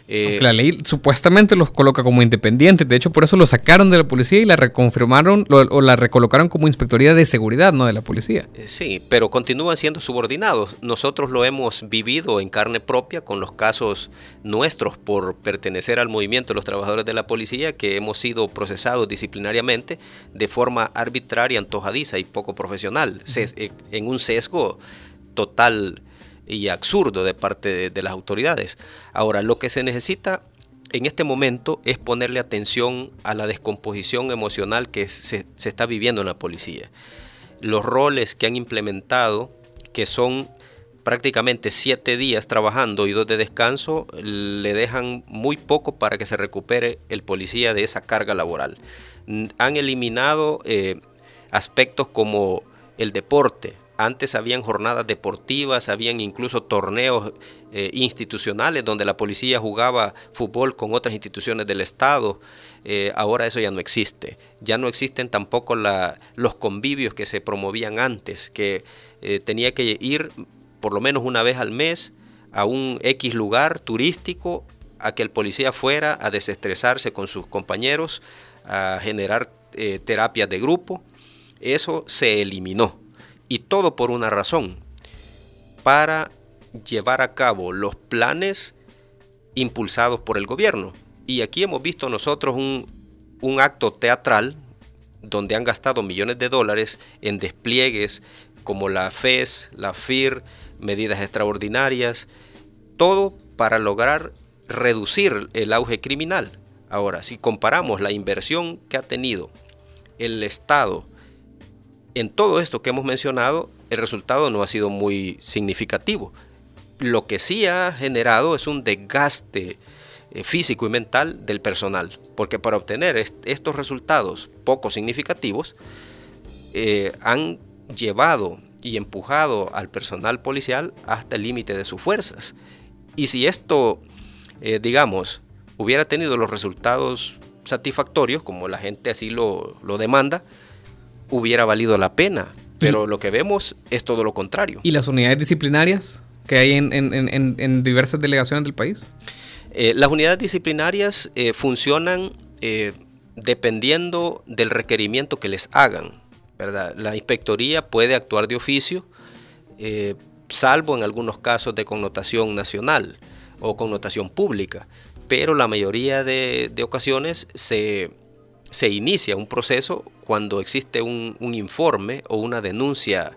Eh, la ley supuestamente los coloca como independientes. De hecho, por eso lo sacaron de la policía y la reconfirmaron o la recolocaron como inspectoría de seguridad, no de la policía. Eh, sí, pero continúan siendo subordinados. Nosotros lo hemos vivido en carne propia con los casos nuestros por pertenecer al movimiento de los trabajadores de la policía que hemos sido procesados disciplinariamente de forma arbitraria, antojadiza y poco profesional, eh, en un sesgo total y absurdo de parte de, las autoridades. Ahora, lo que se necesita en este momento es ponerle atención a la descomposición emocional que se, está viviendo en la policía. Los roles que han implementado, que son prácticamente siete días trabajando y dos de descanso, le dejan muy poco para que se recupere el policía de esa carga laboral. Han eliminado eh, aspectos como el deporte, antes habían jornadas deportivas, habían incluso torneos eh, institucionales donde la policía jugaba fútbol con otras instituciones del Estado. Eh, ahora eso ya no existe. Ya no existen tampoco los convivios que se promovían antes, que eh, tenía que ir por lo menos una vez al mes a un X lugar turístico a que el policía fuera a desestresarse con sus compañeros, a generar terapias de grupo. Eso se eliminó y todo por una razón, para llevar a cabo los planes impulsados por el gobierno. Y aquí hemos visto nosotros un, acto teatral donde han gastado millones de dólares en despliegues como la FES, la FIR, medidas extraordinarias, todo para lograr reducir el auge criminal. Ahora, si comparamos la inversión que ha tenido el Estado en todo esto que hemos mencionado, el resultado no ha sido muy significativo. Lo que sí ha generado es un desgaste eh, físico y mental del personal, porque para obtener estos resultados poco significativos, eh, han llevado y empujado al personal policial hasta el límite de sus fuerzas. Y si esto, eh, digamos, hubiera tenido los resultados satisfactorios, como la gente así lo, lo demanda, hubiera valido la pena. Pero lo que vemos es todo lo contrario. ¿Y las unidades disciplinarias que hay en, diversas delegaciones del país? Eh, las unidades disciplinarias eh, funcionan eh, dependiendo del requerimiento que les hagan. ¿verdad? La inspectoría puede actuar de oficio, salvo en algunos casos de connotación nacional o connotación pública, pero la mayoría de, de ocasiones se, se inicia un proceso cuando existe un, informe o una denuncia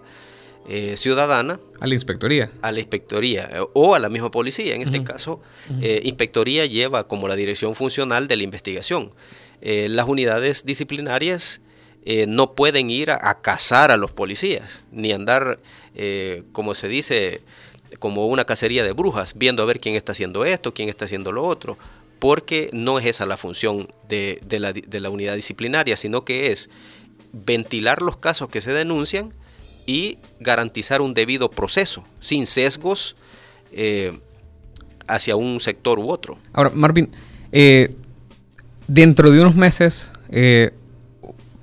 eh, ciudadana. A la inspectoría. A la inspectoría eh, o a la misma policía. En este caso, eh, inspectoría lleva como la dirección funcional de la investigación. las unidades disciplinarias no pueden ir a, a, cazar a los policías, ni andar, como se dice, como una cacería de brujas, viendo a ver quién está haciendo esto, quién está haciendo lo otro porque no es esa la función de, la, unidad disciplinaria, sino que es ventilar los casos que se denuncian y garantizar un debido proceso, sin sesgos eh, hacia un sector u otro. Ahora, Marvin, eh, dentro de unos meses eh,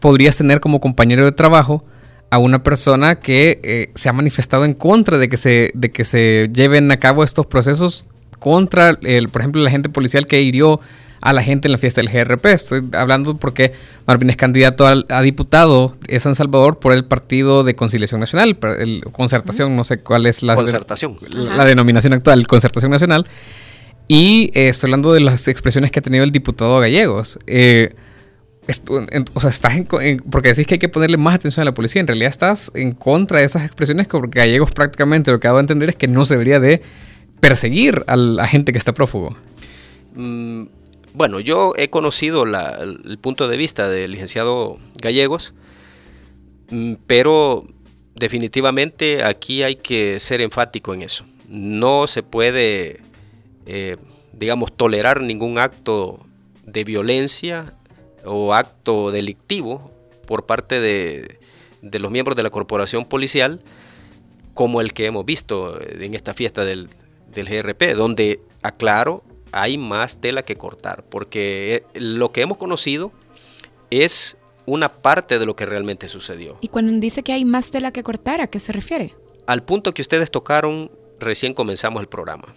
podrías tener como compañero de trabajo a una persona que se ha manifestado en contra de que se, de que se lleven a cabo estos procesos contra, el, por ejemplo, el agente policial que hirió a la gente en la fiesta del GRP. Estoy hablando porque Marvin es candidato a, diputado de San Salvador por el Partido de Conciliación Nacional, el, Concertación, no sé cuál es la, Concertación. la, denominación actual, Concertación Nacional. Y eh, estoy hablando de las expresiones que ha tenido el diputado Gallegos. Eh, o sea, estás en, porque decís que hay que ponerle más atención a la policía. En realidad estás en contra de esas expresiones porque Gallegos prácticamente lo que ha dado a entender es que no se debería de perseguir a la gente que está prófugo? Mm, bueno, yo he conocido el punto de vista del licenciado Gallegos, mm, pero definitivamente aquí hay que ser enfático en eso. No se puede, eh, digamos, tolerar ningún acto de violencia o acto delictivo por parte de, los miembros de la corporación policial, como el que hemos visto en esta fiesta del, del GRP, donde, aclaro, hay más tela que cortar, porque eh, lo que hemos conocido es una parte de lo que realmente sucedió. Y cuando dice que hay más tela que cortar, ¿a qué se refiere? Al punto que ustedes tocaron recién comenzamos el programa.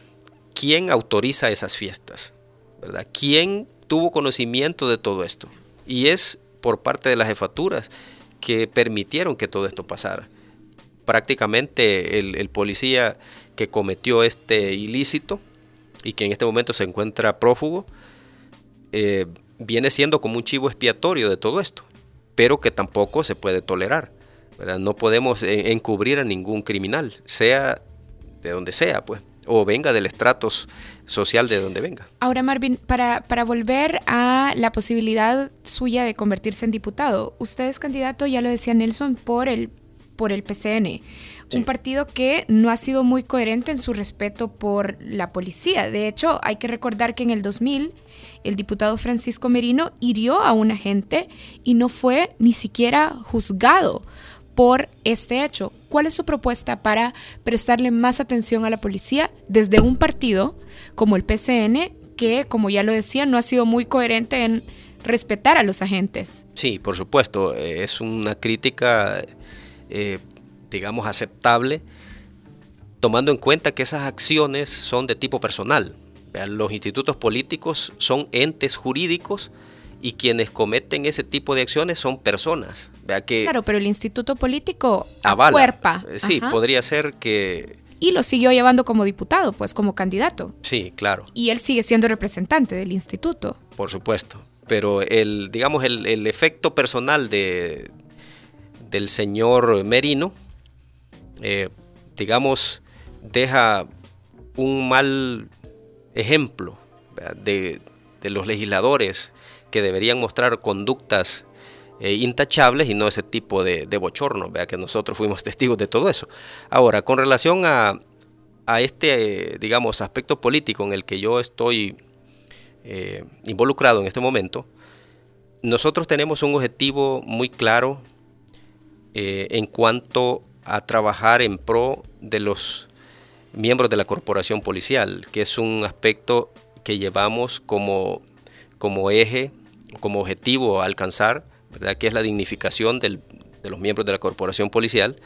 ¿Quién autoriza esas fiestas? ¿Verdad? ¿Quién tuvo conocimiento de todo esto? Y es por parte de las jefaturas que permitieron que todo esto pasara. Prácticamente el, policía que cometió este ilícito y que en este momento se encuentra prófugo, eh, viene siendo como un chivo expiatorio de todo esto, pero que tampoco se puede tolerar. No podemos encubrir a ningún criminal, sea de donde sea, pues, o venga del estrato social de donde venga. Ahora, Marvin, para, para volver a la posibilidad suya de convertirse en diputado, usted es candidato, ya lo decía Nelson, por el, por el PCN. Un partido que no ha sido muy coherente en su respeto por la policía. De hecho, hay que recordar que en el 2000 el diputado Francisco Merino hirió a un agente y no fue ni siquiera juzgado por este hecho. ¿Cuál es su propuesta para prestarle más atención a la policía desde un partido como el PCN, que, como ya lo decía, no ha sido muy coherente en respetar a los agentes? Sí, por supuesto, eh, es una crítica, eh, digamos, aceptable, tomando en cuenta que esas acciones son de tipo personal. Los institutos políticos son entes jurídicos y quienes cometen ese tipo de acciones son personas. Vea que claro, pero el instituto político avala. Eh, sí, podría ser que... Y lo siguió llevando como diputado, pues como candidato. Sí, claro. Y él sigue siendo representante del instituto. Por supuesto. Pero el, digamos, el, efecto personal de, del señor Merino, eh, digamos, deja un mal ejemplo de, de los legisladores que deberían mostrar conductas eh, intachables y no ese tipo de, bochorno, vea que nosotros fuimos testigos de todo eso. Ahora, con relación a, este, digamos, aspecto político en el que yo estoy eh, involucrado en este momento, nosotros tenemos un objetivo muy claro en cuanto a trabajar en pro de los miembros de la corporación policial, que es un aspecto que llevamos como como eje, como objetivo a alcanzar, ¿verdad? que es la dignificación de los miembros de la corporación policial.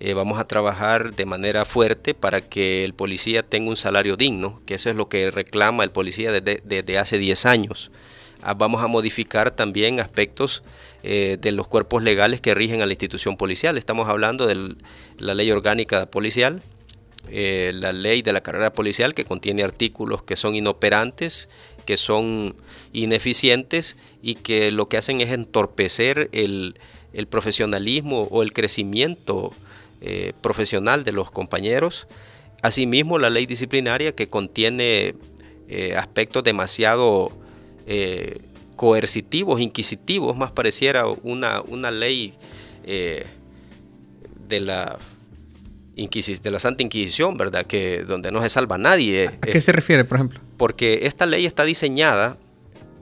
Eh, vamos a trabajar de manera fuerte para que el policía tenga un salario digno, que eso es lo que reclama el policía desde, hace 10 años. Ah, vamos a modificar también aspectos eh, de los cuerpos legales que rigen a la institución policial. Estamos hablando de la ley orgánica policial, eh, la ley de la carrera policial que contiene artículos que son inoperantes, que son ineficientes y que lo que hacen es entorpecer el, profesionalismo o el crecimiento eh, profesional de los compañeros. Asimismo, la ley disciplinaria que contiene aspectos demasiado eh, coercitivos, inquisitivos, más pareciera una, una ley de la de la Santa Inquisición, ¿verdad? Que donde no se salva nadie. ¿A qué se refiere, por ejemplo? Porque esta ley está diseñada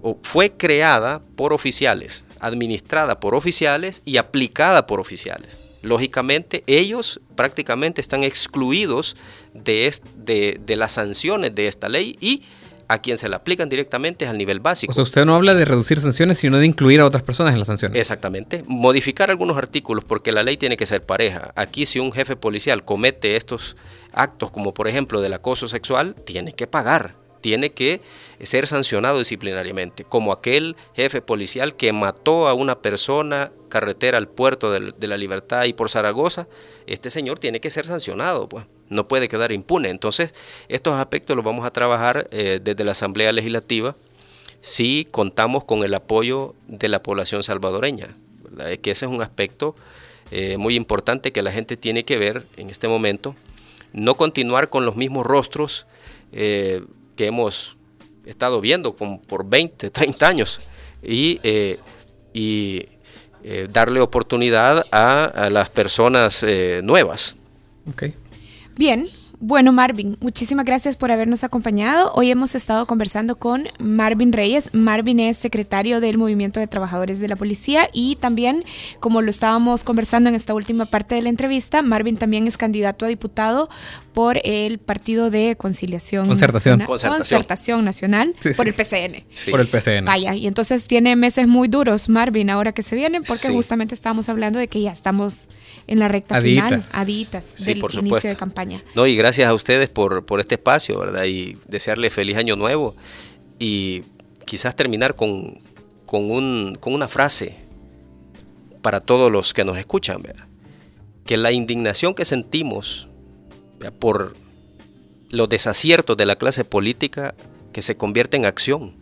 o fue creada por oficiales, administrada por oficiales y aplicada por oficiales. Lógicamente, ellos prácticamente están excluidos de, de, de las sanciones de esta ley y a quien se la aplican directamente es al nivel básico. O sea, usted no habla de reducir sanciones, sino de incluir a otras personas en las sanciones. Exactamente. Modificar algunos artículos porque la ley tiene que ser pareja. Aquí si un jefe policial comete estos actos, como por ejemplo del acoso sexual, tiene que pagar tiene que ser sancionado disciplinariamente, como aquel jefe policial que mató a una persona carretera al puerto de, la libertad y por Zaragoza, este señor tiene que ser sancionado, pues no puede quedar impune. Entonces, estos aspectos los vamos a trabajar eh, desde la Asamblea Legislativa si contamos con el apoyo de la población salvadoreña. Es que ese es un aspecto eh, muy importante que la gente tiene que ver en este momento. No continuar con los mismos rostros eh, que hemos estado viendo por 20, 30 años. Y, y darle oportunidad a, las personas nuevas. Bien, Bueno, Marvin, muchísimas gracias por habernos acompañado. Hoy hemos estado conversando con Marvin Reyes. Marvin es secretario del Movimiento de Trabajadores de la Policía y también, como lo estábamos conversando en esta última parte de la entrevista, Marvin también es candidato a diputado por el Partido de Conciliación Concertación, Nacional, Concertación. Nacional por el PCN. Por el PCN. Vaya, y entonces tiene meses muy duros, Marvin, ahora que se vienen, porque justamente estábamos hablando de que ya estamos en la recta final, aditas del inicio de campaña. No, y gracias a ustedes por, por este espacio, ¿verdad? Y desearle feliz año nuevo y quizás terminar con, con, un, con una frase para todos los que nos escuchan, ¿verdad? Que la indignación que sentimos por los desaciertos de la clase política que se convierte en acción.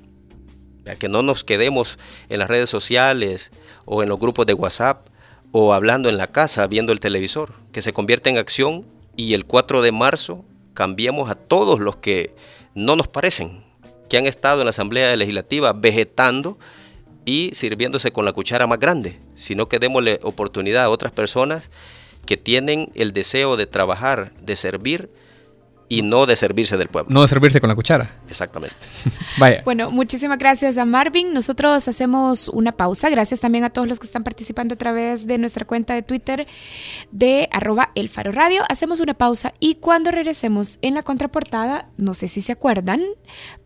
Que no nos quedemos en las redes sociales o en los grupos de WhatsApp o hablando en la casa viendo el televisor, que se convierte en acción y el 4 de marzo cambiemos a todos los que no nos parecen, que han estado en la Asamblea Legislativa vegetando y sirviéndose con la cuchara más grande, sino que démosle oportunidad a otras personas que tienen el deseo de trabajar, de servir y no de servirse del pueblo. No de servirse con la cuchara. Exactamente. Vaya. Bueno, muchísimas gracias a Marvin. Nosotros hacemos una pausa. Gracias también a todos los que están participando a través de nuestra cuenta de Twitter de arroba el faro radio. Hacemos una pausa y cuando regresemos en la contraportada, no sé si se acuerdan,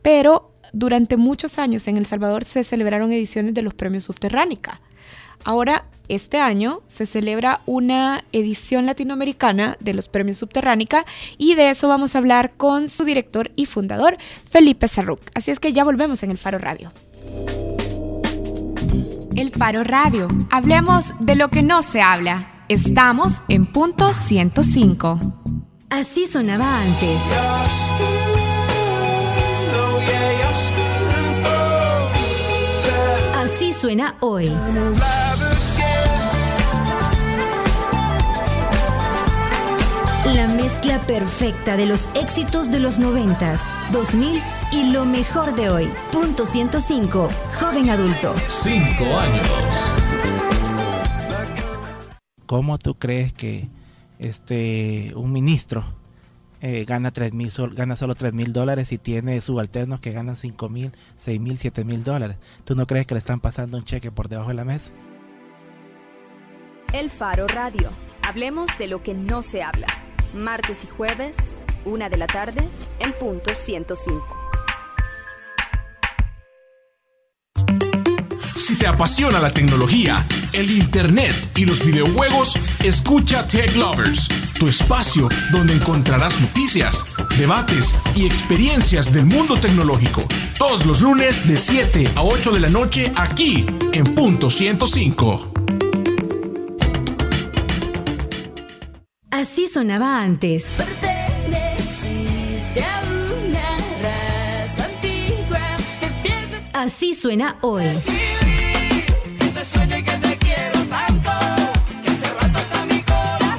pero durante muchos años en El Salvador se celebraron ediciones de los premios Subterránica. Ahora, este año se celebra una edición latinoamericana de los premios Subterránica y de eso vamos a hablar con su director y fundador, Felipe Sarruc. Así es que ya volvemos en el Faro Radio. El Faro Radio. Hablemos de lo que no se habla. Estamos en punto 105. Así sonaba antes. Así suena hoy. La mezcla perfecta de los éxitos de los 90, 2000 y lo mejor de hoy. Punto 105, joven adulto. Cinco años. ¿Cómo tú crees que este un ministro eh, gana tres mil gana solo 3 mil dólares y tiene subalternos que ganan 5 mil, 6 mil, 7 mil dólares? ¿Tú no crees que le están pasando un cheque por debajo de la mesa? El Faro Radio. Hablemos de lo que no se habla martes y jueves, una de la tarde, en punto 105. Si te apasiona la tecnología, el internet y los videojuegos, escucha Tech Lovers, tu espacio donde encontrarás noticias, debates y experiencias del mundo tecnológico. Todos los lunes de 7 a 8 de la noche aquí en punto 105. Sonaba antes. Así suena hoy.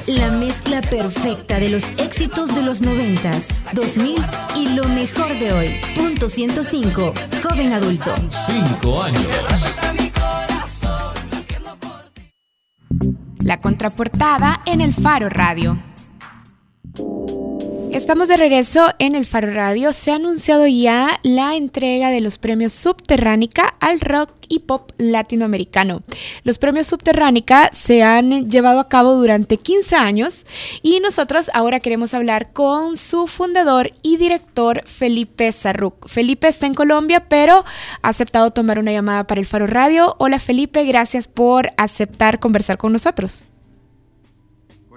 La mezcla perfecta de los éxitos de los 90, 2000 y lo mejor de hoy. Punto 105, joven adulto. Cinco años. La contraportada en el Faro Radio. Estamos de regreso en el Faro Radio. Se ha anunciado ya la entrega de los premios Subterránica al rock y pop latinoamericano. Los premios Subterránica se han llevado a cabo durante 15 años y nosotros ahora queremos hablar con su fundador y director Felipe Sarruc. Felipe está en Colombia, pero ha aceptado tomar una llamada para el Faro Radio. Hola Felipe, gracias por aceptar conversar con nosotros.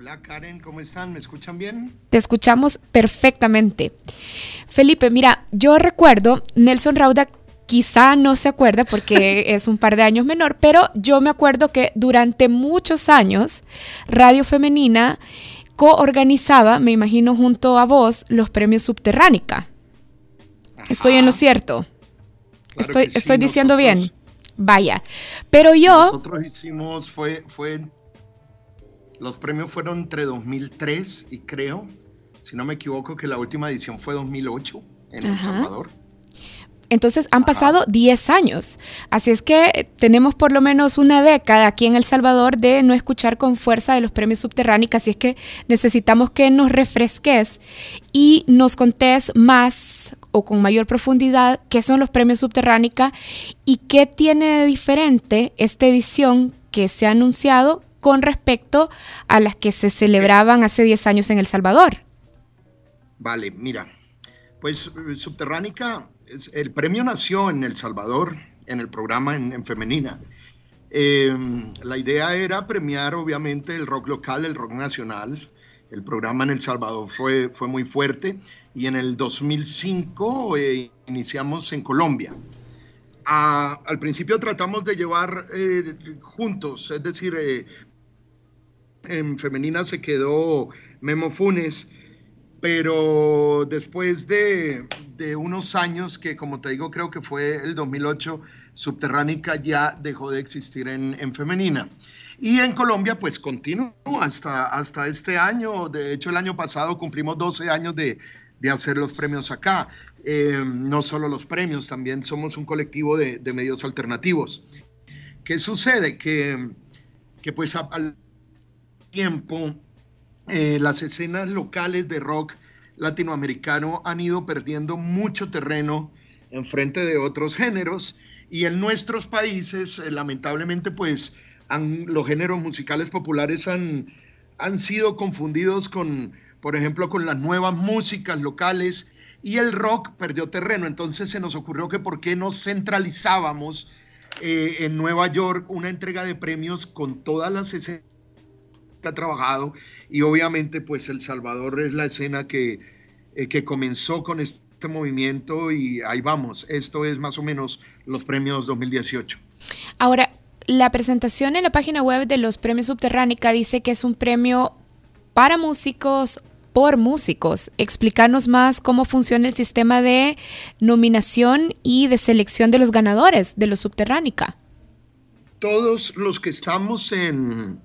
Hola Karen, ¿cómo están? ¿Me escuchan bien? Te escuchamos perfectamente. Felipe, mira, yo recuerdo, Nelson Rauda quizá no se acuerda porque es un par de años menor, pero yo me acuerdo que durante muchos años Radio Femenina coorganizaba, me imagino junto a vos, los premios Subterránica. Estoy en lo cierto. estoy estoy diciendo bien. Vaya. Pero yo... Nosotros hicimos, fue, fue los premios fueron entre 2003 y creo, si no me equivoco, que la última edición fue 2008 en El Salvador. Entonces han pasado 10 años. Así es que tenemos por lo menos una década aquí en El Salvador de no escuchar con fuerza de los premios subterránicos. Así es que necesitamos que nos refresques y nos contés más o con mayor profundidad qué son los premios subterránicos y qué tiene de diferente esta edición que se ha anunciado con respecto a las que se celebraban hace 10 años en El Salvador. Vale, mira, pues Subterránica, el premio nació en El Salvador, en el programa en, femenina. Em, la idea era premiar obviamente el rock local, el rock nacional. El programa en El Salvador fue, fue muy fuerte y en el 2005 eh, iniciamos en Colombia. al principio tratamos de llevar eh, juntos, es decir, eh, en femenina se quedó Memo Funes pero después de, unos años que, como te digo, creo que fue el 2008, Subterránica ya dejó de existir en, femenina. Y en Colombia, pues continuó hasta, hasta este año. De hecho, el año pasado cumplimos 12 años de, hacer los premios acá. Eh, no solo los premios, también somos un colectivo de, medios alternativos. ¿Qué sucede? Que, que pues al tiempo eh, las escenas locales de rock latinoamericano han ido perdiendo mucho terreno en frente de otros géneros y en nuestros países, eh, lamentablemente, pues los géneros musicales populares han, han sido confundidos con, por ejemplo, con las nuevas músicas locales y el rock perdió terreno. Entonces se nos ocurrió que por qué no centralizábamos eh, en Nueva York una entrega de premios con todas las escenas ha trabajado y obviamente pues El Salvador es la escena que, eh, que comenzó con este movimiento y ahí vamos, esto es más o menos los premios 2018. Ahora, la presentación en la página web de los premios Subterránica dice que es un premio para músicos, por músicos. Explícanos más cómo funciona el sistema de nominación y de selección de los ganadores de los Subterránica. Todos los que estamos en,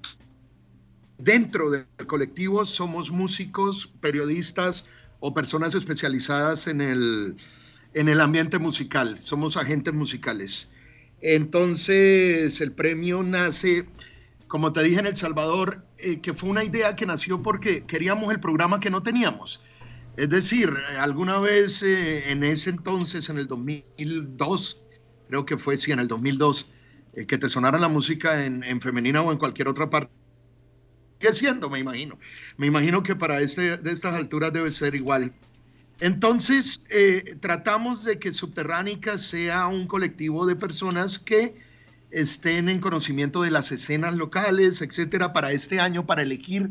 dentro del colectivo somos músicos, periodistas o personas especializadas en el, en el ambiente musical, somos agentes musicales. Entonces el premio nace, como te dije en El Salvador, eh, que fue una idea que nació porque queríamos el programa que no teníamos. Es decir, alguna vez eh, en ese entonces, en el 2002, creo que fue, sí, en el 2002, eh, que te sonara la música en, en femenina o en cualquier otra parte sigue siendo, me imagino. Me imagino que para este, de estas alturas debe ser igual. Entonces, eh, tratamos de que Subterránica sea un colectivo de personas que estén en conocimiento de las escenas locales, etcétera, para este año, para elegir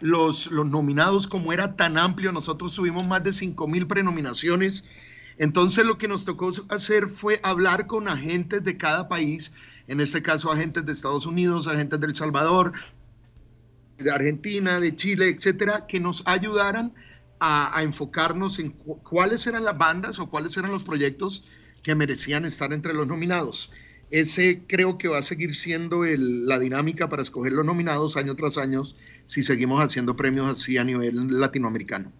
los, los nominados, como era tan amplio, nosotros tuvimos más de 5 mil prenominaciones. Entonces, lo que nos tocó hacer fue hablar con agentes de cada país, en este caso agentes de Estados Unidos, agentes del Salvador, de Argentina, de Chile, etcétera, que nos ayudaran a, enfocarnos en cuáles eran las bandas o cuáles eran los proyectos que merecían estar entre los nominados. Ese creo que va a seguir siendo la dinámica para escoger los nominados año tras año si seguimos haciendo premios así a nivel latinoamericano.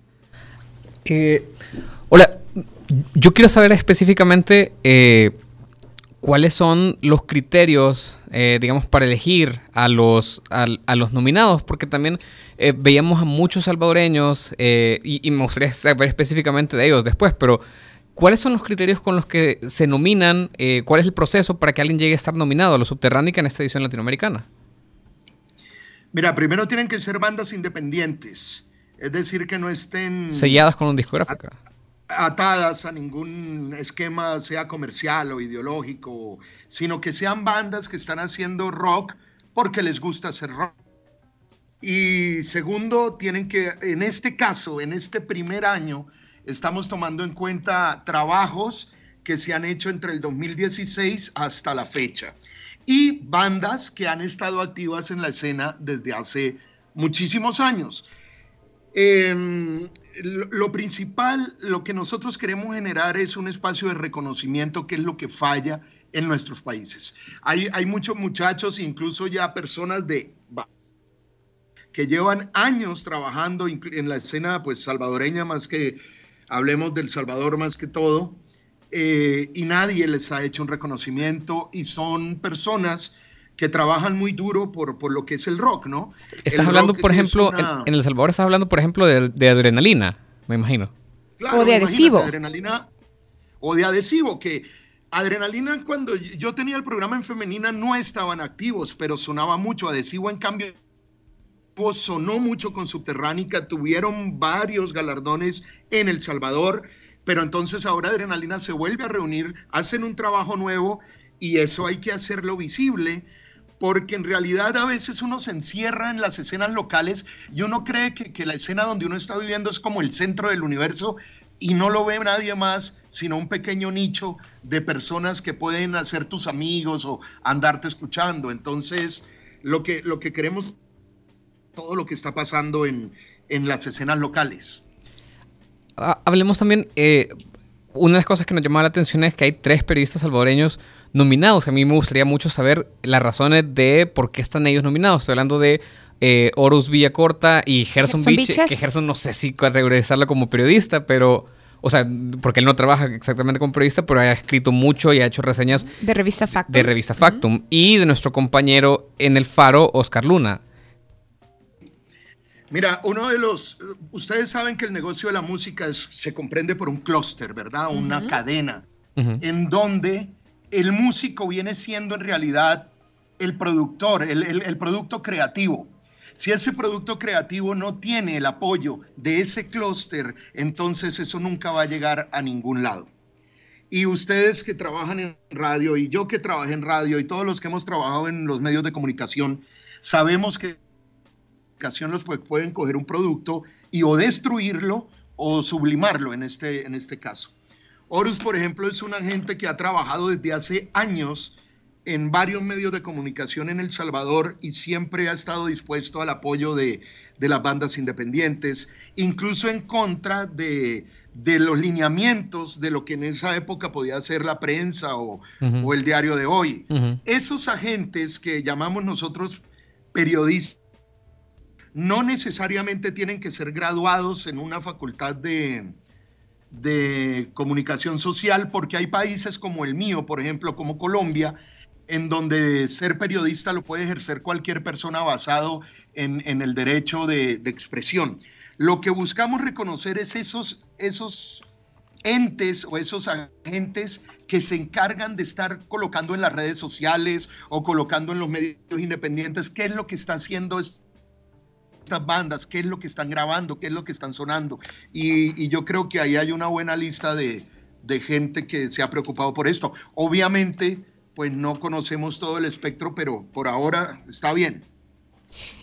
Eh, hola, yo quiero saber específicamente eh, cuáles son los criterios, eh, digamos, para elegir a los, a, los nominados, porque también eh, veíamos a muchos salvadoreños, eh, y, me gustaría saber específicamente de ellos después, pero ¿cuáles son los criterios con los que se nominan? ¿Cuál es el proceso para que alguien llegue a estar nominado a los Subterránica en esta edición latinoamericana? Mira, primero tienen que ser bandas independientes, es decir, que no estén... Selladas con un discográfica atadas a ningún esquema, sea comercial o ideológico, sino que sean bandas que están haciendo rock porque les gusta hacer rock. Y segundo, tienen que, en este caso, en este primer año, estamos tomando en cuenta trabajos que se han hecho entre el 2016 hasta la fecha y bandas que han estado activas en la escena desde hace muchísimos años. Eh, lo, principal, lo que nosotros queremos generar es un espacio de reconocimiento, que es lo que falla en nuestros países. Hay, muchos muchachos, incluso ya personas de que llevan años trabajando en la escena pues salvadoreña más que hablemos del Salvador más que todo eh, y nadie les ha hecho un reconocimiento y son personas que trabajan muy duro por, por lo que es el rock, ¿no? Estás hablando, por ejemplo, en, El Salvador estás hablando, por ejemplo, de, adrenalina, me imagino. o de adhesivo. Adrenalina, o de adhesivo, que adrenalina cuando yo tenía el programa en femenina no estaban activos, pero sonaba mucho. Adhesivo, en cambio, sonó mucho con Subterránica, tuvieron varios galardones en El Salvador, pero entonces ahora Adrenalina se vuelve a reunir, hacen un trabajo nuevo y eso hay que hacerlo visible porque en realidad a veces uno se encierra en las escenas locales y uno cree que, que, la escena donde uno está viviendo es como el centro del universo y no lo ve nadie más sino un pequeño nicho de personas que pueden ser tus amigos o andarte escuchando. Entonces, lo que, lo que queremos, todo lo que está pasando en, en las escenas locales. Ah, hablemos también, eh, una de las cosas que nos llamaba la atención es que hay tres periodistas salvadoreños nominados. A mí me gustaría mucho saber las razones de por qué están ellos nominados. Estoy hablando de eh, Horus Villacorta y Gerson, Beach, que Gerson no sé si regresarlo como periodista, pero... O sea, porque él no trabaja exactamente como periodista, pero ha escrito mucho y ha hecho reseñas... De revista Factum. De revista Factum. Y de nuestro compañero en el Faro, Oscar Luna. Mira, uno de los, ustedes saben que el negocio de la música se comprende por un clúster, ¿verdad? Una cadena, en donde el músico viene siendo en realidad el productor, el, producto creativo. Si ese producto creativo no tiene el apoyo de ese clúster, entonces eso nunca va a llegar a ningún lado. Y ustedes que trabajan en radio, y yo que trabajé en radio, y todos los que hemos trabajado en los medios de comunicación, sabemos que los pueden coger un producto y o destruirlo o sublimarlo en este, en este caso. Horus, por ejemplo, es un agente que ha trabajado desde hace años en varios medios de comunicación en El Salvador y siempre ha estado dispuesto al apoyo de, las bandas independientes, incluso en contra de, los lineamientos de lo que en esa época podía ser la prensa o, el diario de hoy. Esos agentes que llamamos nosotros periodistas, no necesariamente tienen que ser graduados en una facultad de, de comunicación social, porque hay países como el mío, por ejemplo, como Colombia, en donde ser periodista lo puede ejercer cualquier persona basado en, el derecho de, expresión. Lo que buscamos reconocer es esos, esos entes o esos agentes que se encargan de estar colocando en las redes sociales o colocando en los medios independientes qué es lo que está haciendo estas bandas, qué es lo que están grabando, qué es lo que están sonando. Y, yo creo que ahí hay una buena lista de, gente que se ha preocupado por esto. Obviamente, pues no conocemos todo el espectro, pero por ahora está bien.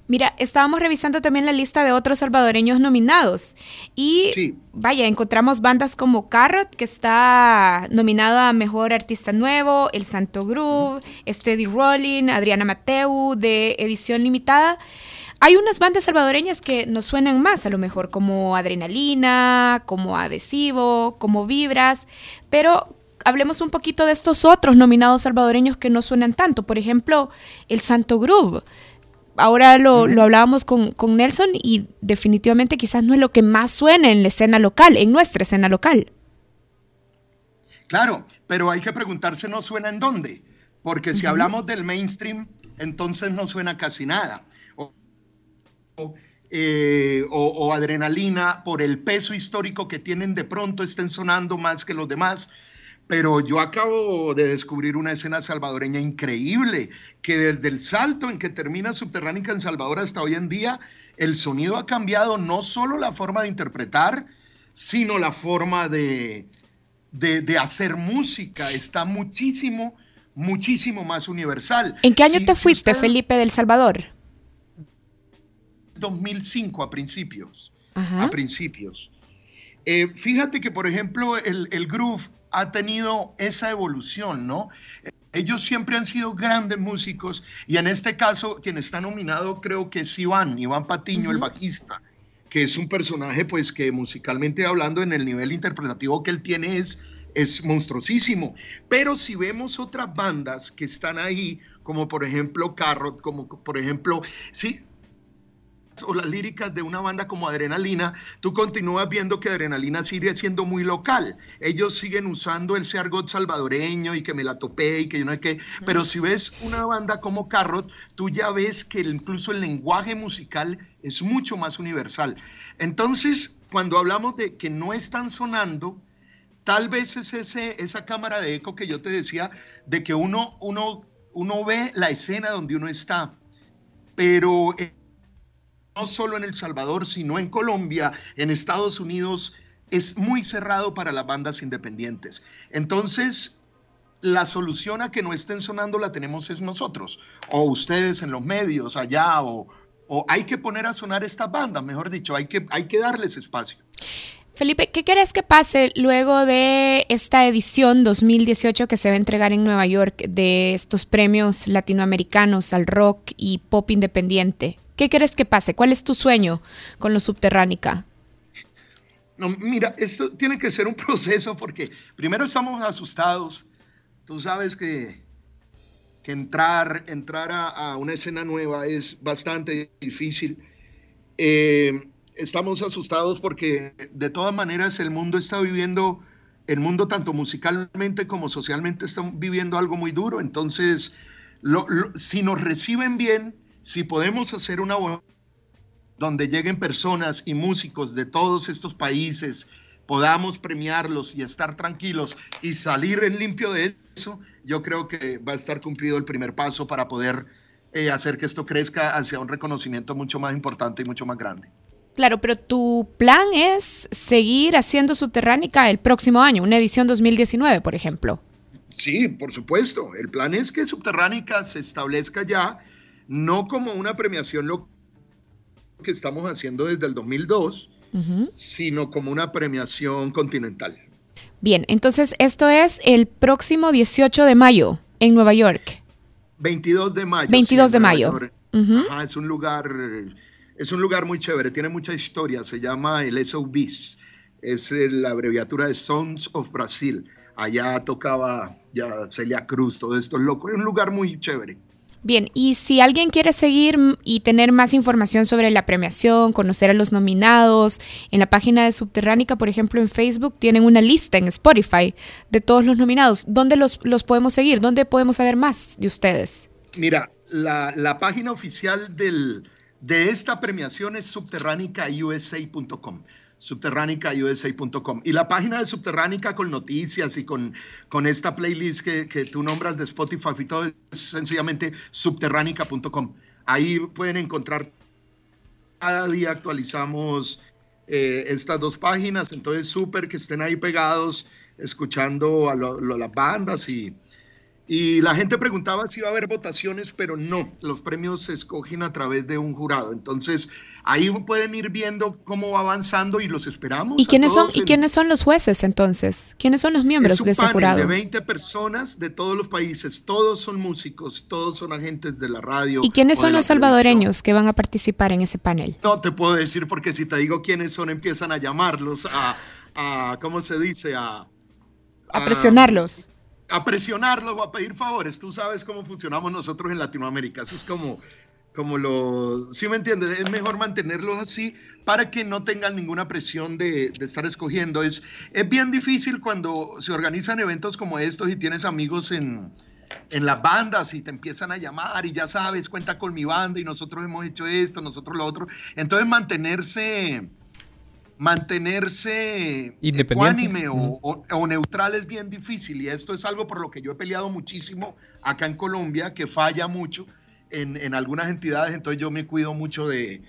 Mira, estábamos revisando también la lista de otros salvadoreños nominados y vaya, encontramos bandas como Carrot, que está nominada a Mejor Artista Nuevo, El Santo Groove, Steady Rolling, Adriana Mateu de Edición Limitada. Hay unas bandas salvadoreñas que nos suenan más, a lo mejor, como Adrenalina, como Adhesivo, como Vibras, pero hablemos un poquito de estos otros nominados salvadoreños que no suenan tanto. Por ejemplo, el Santo Groove. Ahora lo, hablábamos con, con, Nelson y definitivamente quizás no es lo que más suena en la escena local, en nuestra escena local. Claro, pero hay que preguntarse no suena en dónde, porque si hablamos del mainstream, entonces no suena casi nada. Eh, o, adrenalina por el peso histórico que tienen, de pronto estén sonando más que los demás. Pero yo acabo de descubrir una escena salvadoreña increíble, que desde el salto en que termina Subterránica en Salvador hasta hoy en día, el sonido ha cambiado no solo la forma de interpretar, sino la forma de, de, hacer música. Está muchísimo, muchísimo más universal. ¿En qué año te fuiste, Felipe del Salvador? 2005 a principios. A principios. Eh, fíjate que, por ejemplo, el, el, groove ha tenido esa evolución, ¿no? Ellos siempre han sido grandes músicos y en este caso quien está nominado creo que es Iván, Iván Patiño, el bajista, que es un personaje pues que musicalmente hablando en el nivel interpretativo que él tiene es, es monstruosísimo. Pero si vemos otras bandas que están ahí, como por ejemplo Carrot, como por ejemplo, sí, o las líricas de una banda como Adrenalina, tú continúas viendo que Adrenalina sigue siendo muy local. Ellos siguen usando el argot salvadoreño y que me la topé y que yo no sé qué. Pero si ves una banda como Carrot, tú ya ves que incluso el lenguaje musical es mucho más universal. Entonces, cuando hablamos de que no están sonando, tal vez es ese, esa cámara de eco que yo te decía, de que uno, uno, uno ve la escena donde uno está. Pero no solo en El Salvador, sino en Colombia, en Estados Unidos, es muy cerrado para las bandas independientes. Entonces, la solución a que no estén sonando la tenemos es nosotros, o ustedes en los medios allá, o, hay que poner a sonar estas bandas, mejor dicho, hay que, hay que darles espacio. Felipe, ¿qué quieres que pase luego de esta edición 2018 que se va a entregar en Nueva York de estos premios latinoamericanos al rock y pop independiente? ¿Qué quieres que pase? ¿Cuál es tu sueño con los Subterránica? No, mira, esto tiene que ser un proceso porque primero estamos asustados. Tú sabes que, que entrar, entrar a, una escena nueva es bastante difícil. Eh, estamos asustados porque de todas maneras el mundo está viviendo, el mundo tanto musicalmente como socialmente está viviendo algo muy duro. Entonces, si nos reciben bien, si podemos hacer una donde lleguen personas y músicos de todos estos países, podamos premiarlos y estar tranquilos y salir en limpio de eso, yo creo que va a estar cumplido el primer paso para poder eh, hacer que esto crezca hacia un reconocimiento mucho más importante y mucho más grande. Claro, pero tu plan es seguir haciendo Subterránica el próximo año, una edición 2019, por ejemplo. Sí, por supuesto. El plan es que Subterránica se establezca ya no como una premiación lo que estamos haciendo desde el 2002, sino como una premiación continental. Bien, entonces esto es el próximo 18 de mayo en Nueva York. 22 de mayo. 22 de mayo. es un lugar es un lugar muy chévere, tiene mucha historia, se llama el SOBIS, es la abreviatura de Sons of Brasil. Allá tocaba ya Celia Cruz, todo esto es loco, es un lugar muy chévere. Bien, y si alguien quiere seguir y tener más información sobre la premiación, conocer a los nominados, en la página de Subterránica, por ejemplo, en Facebook, tienen una lista en Spotify de todos los nominados. ¿Dónde los, podemos seguir? ¿Dónde podemos saber más de ustedes? Mira, la, página oficial del, de esta premiación es subterránicausa.com subterránicausa.com. Y la página de Subterránica con noticias y con, con esta playlist que, que tú nombras de Spotify y todo es sencillamente subterránica.com. Ahí pueden encontrar, cada día actualizamos eh, estas dos páginas, entonces súper que estén ahí pegados, escuchando a las bandas y, y la gente preguntaba si iba a haber votaciones, pero no, los premios se escogen a través de un jurado. Entonces, ahí pueden ir viendo cómo va avanzando y los esperamos. ¿Y quiénes, son, ¿y quiénes son los jueces entonces? ¿Quiénes son los miembros de ese jurado? De 20 personas de todos los países, todos son músicos, todos son agentes de la radio. ¿Y quiénes son los salvadoreños que van a participar en ese panel? No te puedo decir porque si te digo quiénes son, empiezan a llamarlos, a, a ¿cómo se dice? A, a presionarlos a presionarlo o a pedir favores. Tú sabes cómo funcionamos nosotros en Latinoamérica. Eso es como, como lo... ¿Sí me entiendes? Es mejor mantenerlos así para que no tengan ninguna presión de, de, estar escogiendo. Es, es bien difícil cuando se organizan eventos como estos y tienes amigos en, en las bandas y te empiezan a llamar y ya sabes, cuenta con mi banda y nosotros hemos hecho esto, nosotros lo otro. Entonces mantenerse mantenerse ecuánime o, neutral es bien difícil y esto es algo por lo que yo he peleado muchísimo acá en Colombia, que falla mucho en, algunas entidades, entonces yo me cuido mucho de,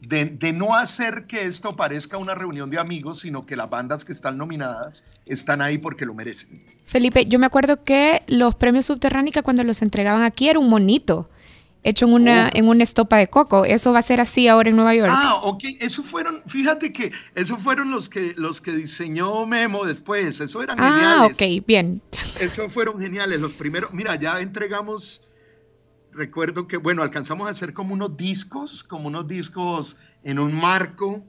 de, no hacer que esto parezca una reunión de amigos, sino que las bandas que están nominadas están ahí porque lo merecen. Felipe, yo me acuerdo que los premios Subterránica cuando los entregaban aquí era un monito hecho en una, en una estopa de coco. Eso va a ser así ahora en Nueva York. Ah, ok. Eso fueron, fíjate que esos fueron los que, los que diseñó Memo después. Eso eran ah, geniales. Ah, ok, bien. Eso fueron geniales. Los primeros, mira, ya entregamos, recuerdo que, bueno, alcanzamos a hacer como unos discos, como unos discos en un marco.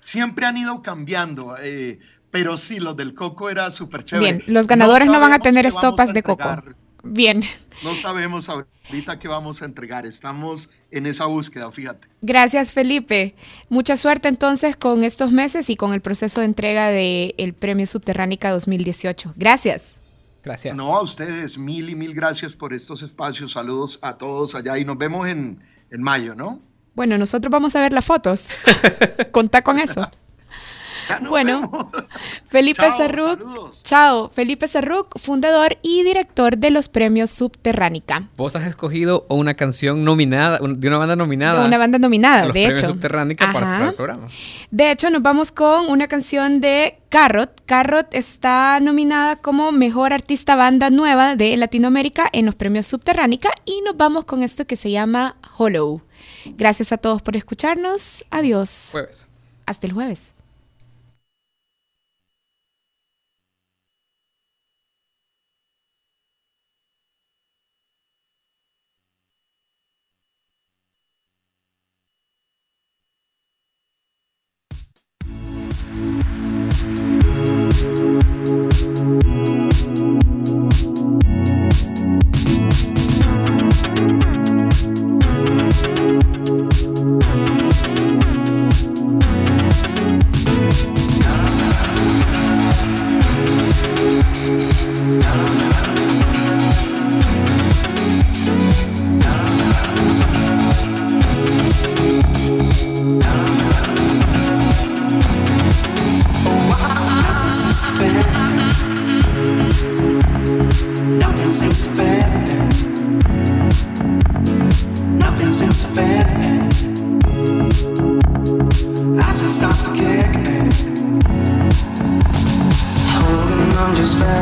Siempre han ido cambiando. Eh, pero sí, los del coco era súper chévere. Bien, los ganadores no, van a tener estopas de coco. Bien. no sabemos ahorita qué vamos a entregar. Estamos en esa búsqueda, fíjate. Gracias, Felipe. Mucha suerte entonces con estos meses y con el proceso de entrega del Premio Subterránica 2018. Gracias. Gracias. No, a ustedes, mil y mil gracias por estos espacios. Saludos a todos allá y nos vemos en, en mayo, ¿no? Bueno, nosotros vamos a ver las fotos. Contá con eso. bueno, Felipe Cerruc, chao, Felipe Cerruc, fundador y director de los premios Subterránica. Vos has escogido una canción nominada, de una banda nominada. De una banda nominada, de, hecho. Subterránica para el programa. De hecho, nos vamos con una canción de Carrot. Carrot está nominada como mejor artista banda nueva de Latinoamérica en los premios Subterránica y nos vamos con esto que se llama Hollow. Gracias a todos por escucharnos. Adiós. Jueves. Hasta el jueves. El Faro